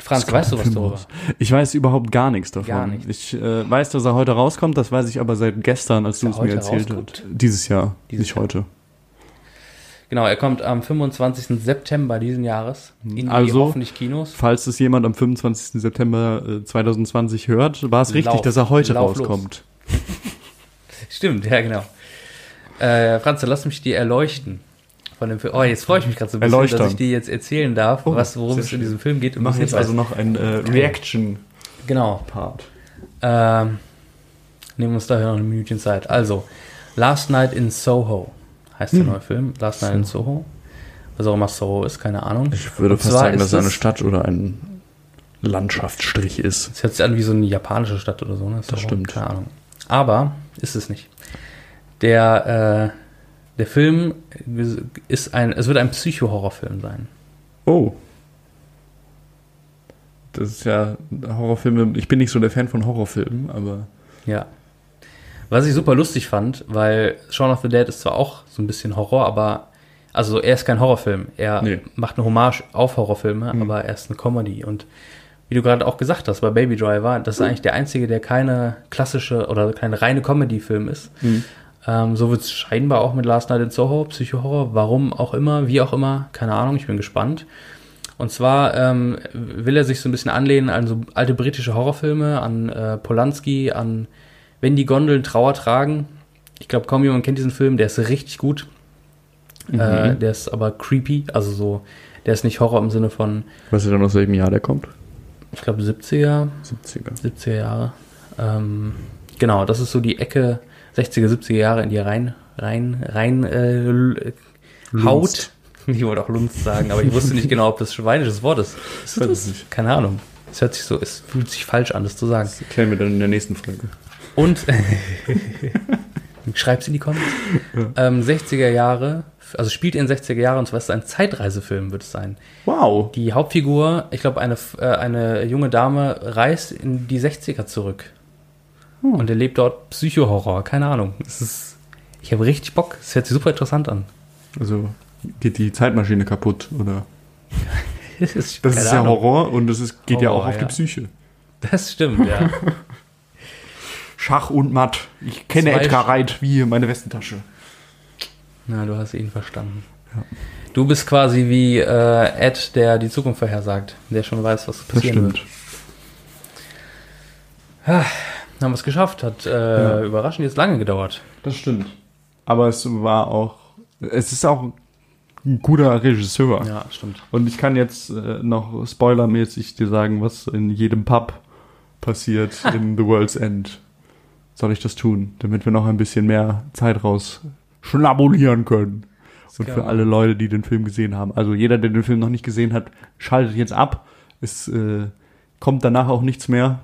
Franz, weißt du was darüber? Ich weiß überhaupt gar nichts davon. Gar nichts. Ich äh, weiß, dass er heute rauskommt, das weiß ich aber seit gestern, als du es mir erzählt hast. Dieses Jahr, Dieses nicht Jahr. heute. Genau, er kommt am 25. September diesen Jahres in die Also- hoffentlich Kinos. Falls es jemand am 25. September äh, 2020 hört, war es richtig, Lauf- dass er heute rauskommt. [laughs] Stimmt, ja, genau. Äh, Franz, lass mich dir erleuchten. Von dem Film. Oh, jetzt freue ich mich gerade so ein bisschen, Erleuchtern. dass ich dir jetzt erzählen darf, Oh, was, worum es in diesem Film geht. Wir machen jetzt also noch ein äh, Reaction-Part. Genau. Ähm, nehmen wir uns daher noch eine Minütchen Zeit. Also, Last Night in Soho heißt Hm. der neue Film. Last Night in Soho. Was auch immer Soho ist, keine Ahnung. Ich würde fast sagen, dass es eine Stadt oder ein Landschaftsstrich ist. Es hört sich an wie so eine japanische Stadt oder so, ne? Soho, stimmt. Keine Ahnung. Aber ist es nicht. Der, äh, der Film ist ein, es wird ein Psycho-Horrorfilm sein. Oh. Das ist ja Horrorfilme. Ich bin nicht so der Fan von Horrorfilmen, aber Ja. Was ich super lustig fand, weil Shaun of the Dead ist zwar auch so ein bisschen Horror, aber also er ist kein Horrorfilm. Er Nee. macht eine Hommage auf Horrorfilme, Mhm. aber er ist eine Comedy. Und wie du gerade auch gesagt hast, bei Baby Driver, das ist eigentlich der einzige, der keine klassische oder keine reine Comedy-Film ist. Ähm, so wird es scheinbar auch mit Last Night in Soho, Psycho-Horror, warum auch immer, wie auch immer, keine Ahnung, ich bin gespannt. Und zwar ähm, will er sich so ein bisschen anlehnen an so alte britische Horrorfilme, an äh, Polanski, an Wenn die Gondeln Trauer tragen. Ich glaube, kaum jemand kennt diesen Film, der ist richtig gut. Äh, der ist aber creepy, also so, der ist nicht Horror im Sinne von, weißt du dann aus welchem Jahr der kommt? ich glaube, 70er, 70er. 70er Jahre. Ähm, genau, das ist so die Ecke 60er, 70er Jahre, in die rein, rein, rein äh, Haut. [laughs] Ich wollte auch Lunst sagen, aber ich wusste nicht genau, ob das schweinisches Wort ist. Ich weiß es nicht. Keine Ahnung. Es hört sich so, es fühlt sich falsch an, das zu sagen. Das erklären wir dann in der nächsten Folge. Und [laughs] schreib's in die Comments. Ähm, 60er Jahre, also spielt in 60er Jahren und zwar ist es ein Zeitreisefilm, wird es sein. Wow. Die Hauptfigur, ich glaube, eine, äh, eine junge Dame reist in die 60er zurück. Und erlebt dort Psychohorror, keine Ahnung. Es ist, ich habe richtig Bock. Es hört sich super interessant an. Also geht die Zeitmaschine kaputt, oder? [laughs] Das ist, Das ist ja Ahnung. Horror und das ist, geht ja Horror, auch auf ja. die Psyche. Das stimmt, ja. [laughs] Schach und Matt. Ich kenne Zwei Edgar Wright wie meine Westentasche. Na, du hast ihn verstanden. Du bist quasi wie äh, Ed, der die Zukunft vorhersagt, der schon weiß, was Das passieren stimmt. wird. Haben wir es geschafft, hat äh, Ja. überraschend jetzt lange gedauert. Das stimmt. Aber es war auch, es ist auch ein guter Regisseur. Ja, stimmt. Und ich kann jetzt äh, noch spoilermäßig dir sagen, was in jedem Pub passiert in The World's End. Soll ich das tun, damit wir noch ein bisschen mehr Zeit raus schnabulieren können? Und kann für alle Leute, die den Film gesehen haben. Also jeder, der den Film noch nicht gesehen hat, schaltet jetzt ab. Es äh, kommt danach auch nichts mehr.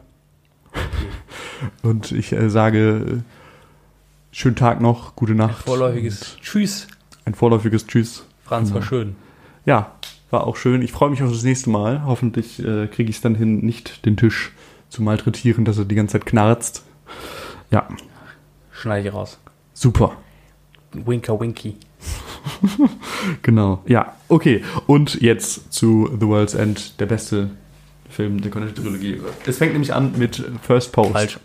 Und ich äh, sage, äh, schönen Tag noch, gute Nacht. Vorläufiges Tschüss. Ein vorläufiges Tschüss. Franz, war schön. Ja, war auch schön. Ich freue mich auf das nächste Mal. Hoffentlich äh, kriege ich es dann hin, nicht den Tisch zu malträtieren, dass er die ganze Zeit knarzt. Ja, Schneide ich raus. super. Winker Winky. [laughs] Genau. Ja, okay. Und jetzt zu The World's End, der beste Film der Connection-Trilogie. Es fängt nämlich an mit First Post. Falsch.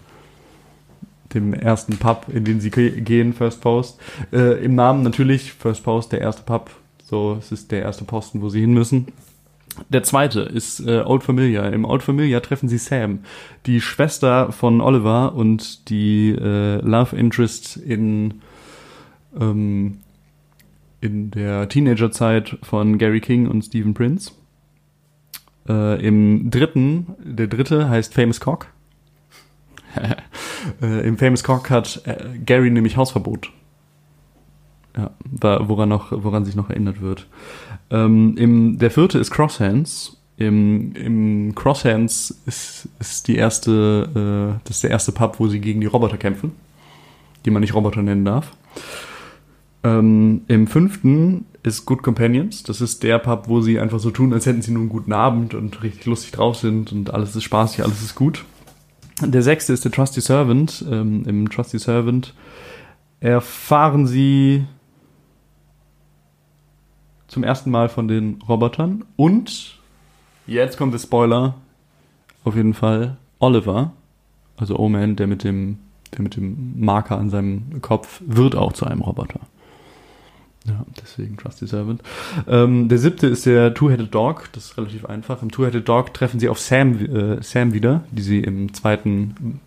Dem ersten Pub, in den sie ge- gehen, First Post. Äh, Im Namen natürlich First Post, der erste Pub. So, es ist der erste Posten, wo sie hin müssen. Der zweite ist äh, Old Familiar. Im Old Familiar treffen sie Sam, die Schwester von Oliver und die äh, Love Interest in, ähm, in der Teenagerzeit von Gary King und Stephen Prince. Äh, Im dritten, der dritte heißt Famous Cock. [laughs] äh, Im Famous Cock hat äh, Gary nämlich Hausverbot. Ja, war, woran, noch, woran sich noch erinnert wird. Ähm, im, der vierte ist Crosshands. Im, im Crosshands ist, ist die erste, äh, das ist der erste Pub, wo sie gegen die Roboter kämpfen, die man nicht Roboter nennen darf. Ähm, Im fünften ist Good Companions. Das ist der Pub, wo sie einfach so tun, als hätten sie nur einen guten Abend und richtig lustig drauf sind und alles ist spaßig, alles ist gut. Der sechste ist der Trusty Servant. Ähm, Im Trusty Servant erfahren sie zum ersten Mal von den Robotern und jetzt kommt der Spoiler. auf jeden Fall Oliver, also Oman, der mit dem, der mit dem Marker an seinem Kopf, wird auch zu einem Roboter. Ja, deswegen Trusty Servant. Ähm, der siebte ist der Two-Headed Dog. Das ist relativ einfach. Im Two-Headed Dog treffen sie auf Sam, äh, Sam wieder, die sie im zweiten,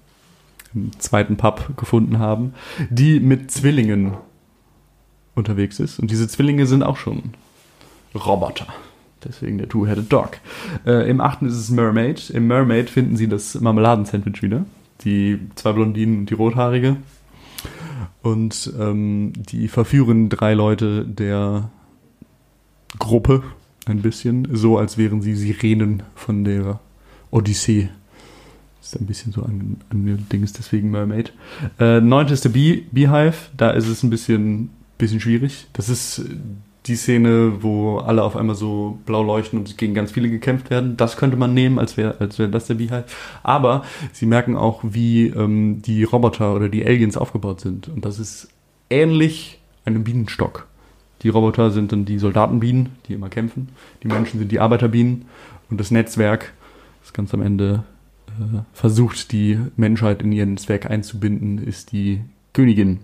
im zweiten Pub gefunden haben, die mit Zwillingen unterwegs ist. Und diese Zwillinge sind auch schon Roboter. Deswegen der Two-Headed Dog. Äh, Im achten ist es Mermaid. Im Mermaid finden sie das Marmeladensandwich wieder. Die zwei Blondinen und die Rothaarige. Und ähm, die verführen drei Leute der Gruppe ein bisschen, so als wären sie Sirenen von der Odyssee. Ist ein bisschen so an, an Dings, deswegen Mermaid. Äh, neunte ist der Bee, Beehive, da ist es ein bisschen, bisschen schwierig. Das ist die Szene, wo alle auf einmal so blau leuchten und gegen ganz viele gekämpft werden. Das könnte man nehmen, als wäre als wär das der Beehive. Aber sie merken auch, wie ähm, die Roboter oder die Aliens aufgebaut sind. Und das ist ähnlich einem Bienenstock. Die Roboter sind dann die Soldatenbienen, die immer kämpfen. Die Menschen sind die Arbeiterbienen. Und das Netzwerk, das ganz am Ende äh, versucht, die Menschheit in ihr Netzwerk einzubinden, ist die Königin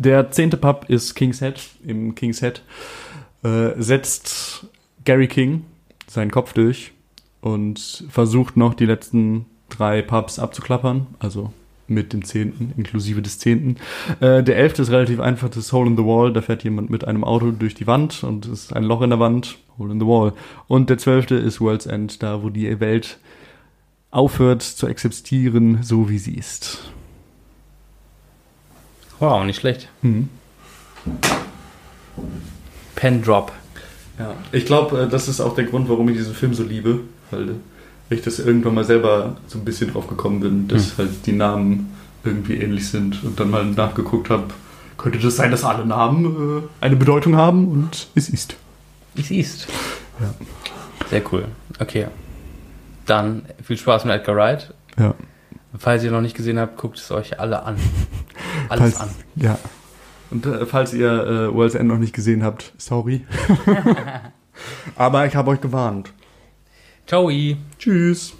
der zehnte Pub ist King's Head. Im King's Head äh, setzt Gary King seinen Kopf durch und versucht noch die letzten drei Pubs abzuklappern. Also mit dem zehnten, inklusive des zehnten. Äh, der elfte ist relativ einfach, das ist Hole in the Wall. Da fährt jemand mit einem Auto durch die Wand und es ist ein Loch in der Wand. Hole in the Wall. Und der zwölfte ist World's End, da wo die Welt aufhört zu existieren, so wie sie ist. Wow, nicht schlecht. Mhm. Pen Drop. Ja, ich glaube, äh, das ist auch der Grund, warum ich diesen Film so liebe, weil ich das irgendwann mal selber so ein bisschen drauf gekommen bin, dass mhm. halt die Namen irgendwie ähnlich sind und dann mal nachgeguckt habe, könnte das sein, dass alle Namen äh, eine Bedeutung haben und es ist. Es ist. Ja. Sehr cool. Okay. Dann viel Spaß mit Edgar Wright. Ja. Falls ihr noch nicht gesehen habt, guckt es euch alle an. [laughs] Alles falls, an. Ja. Und äh, falls ihr äh, World's End noch nicht gesehen habt, sorry. [laughs] Aber ich habe euch gewarnt. Ciao. Tschüss.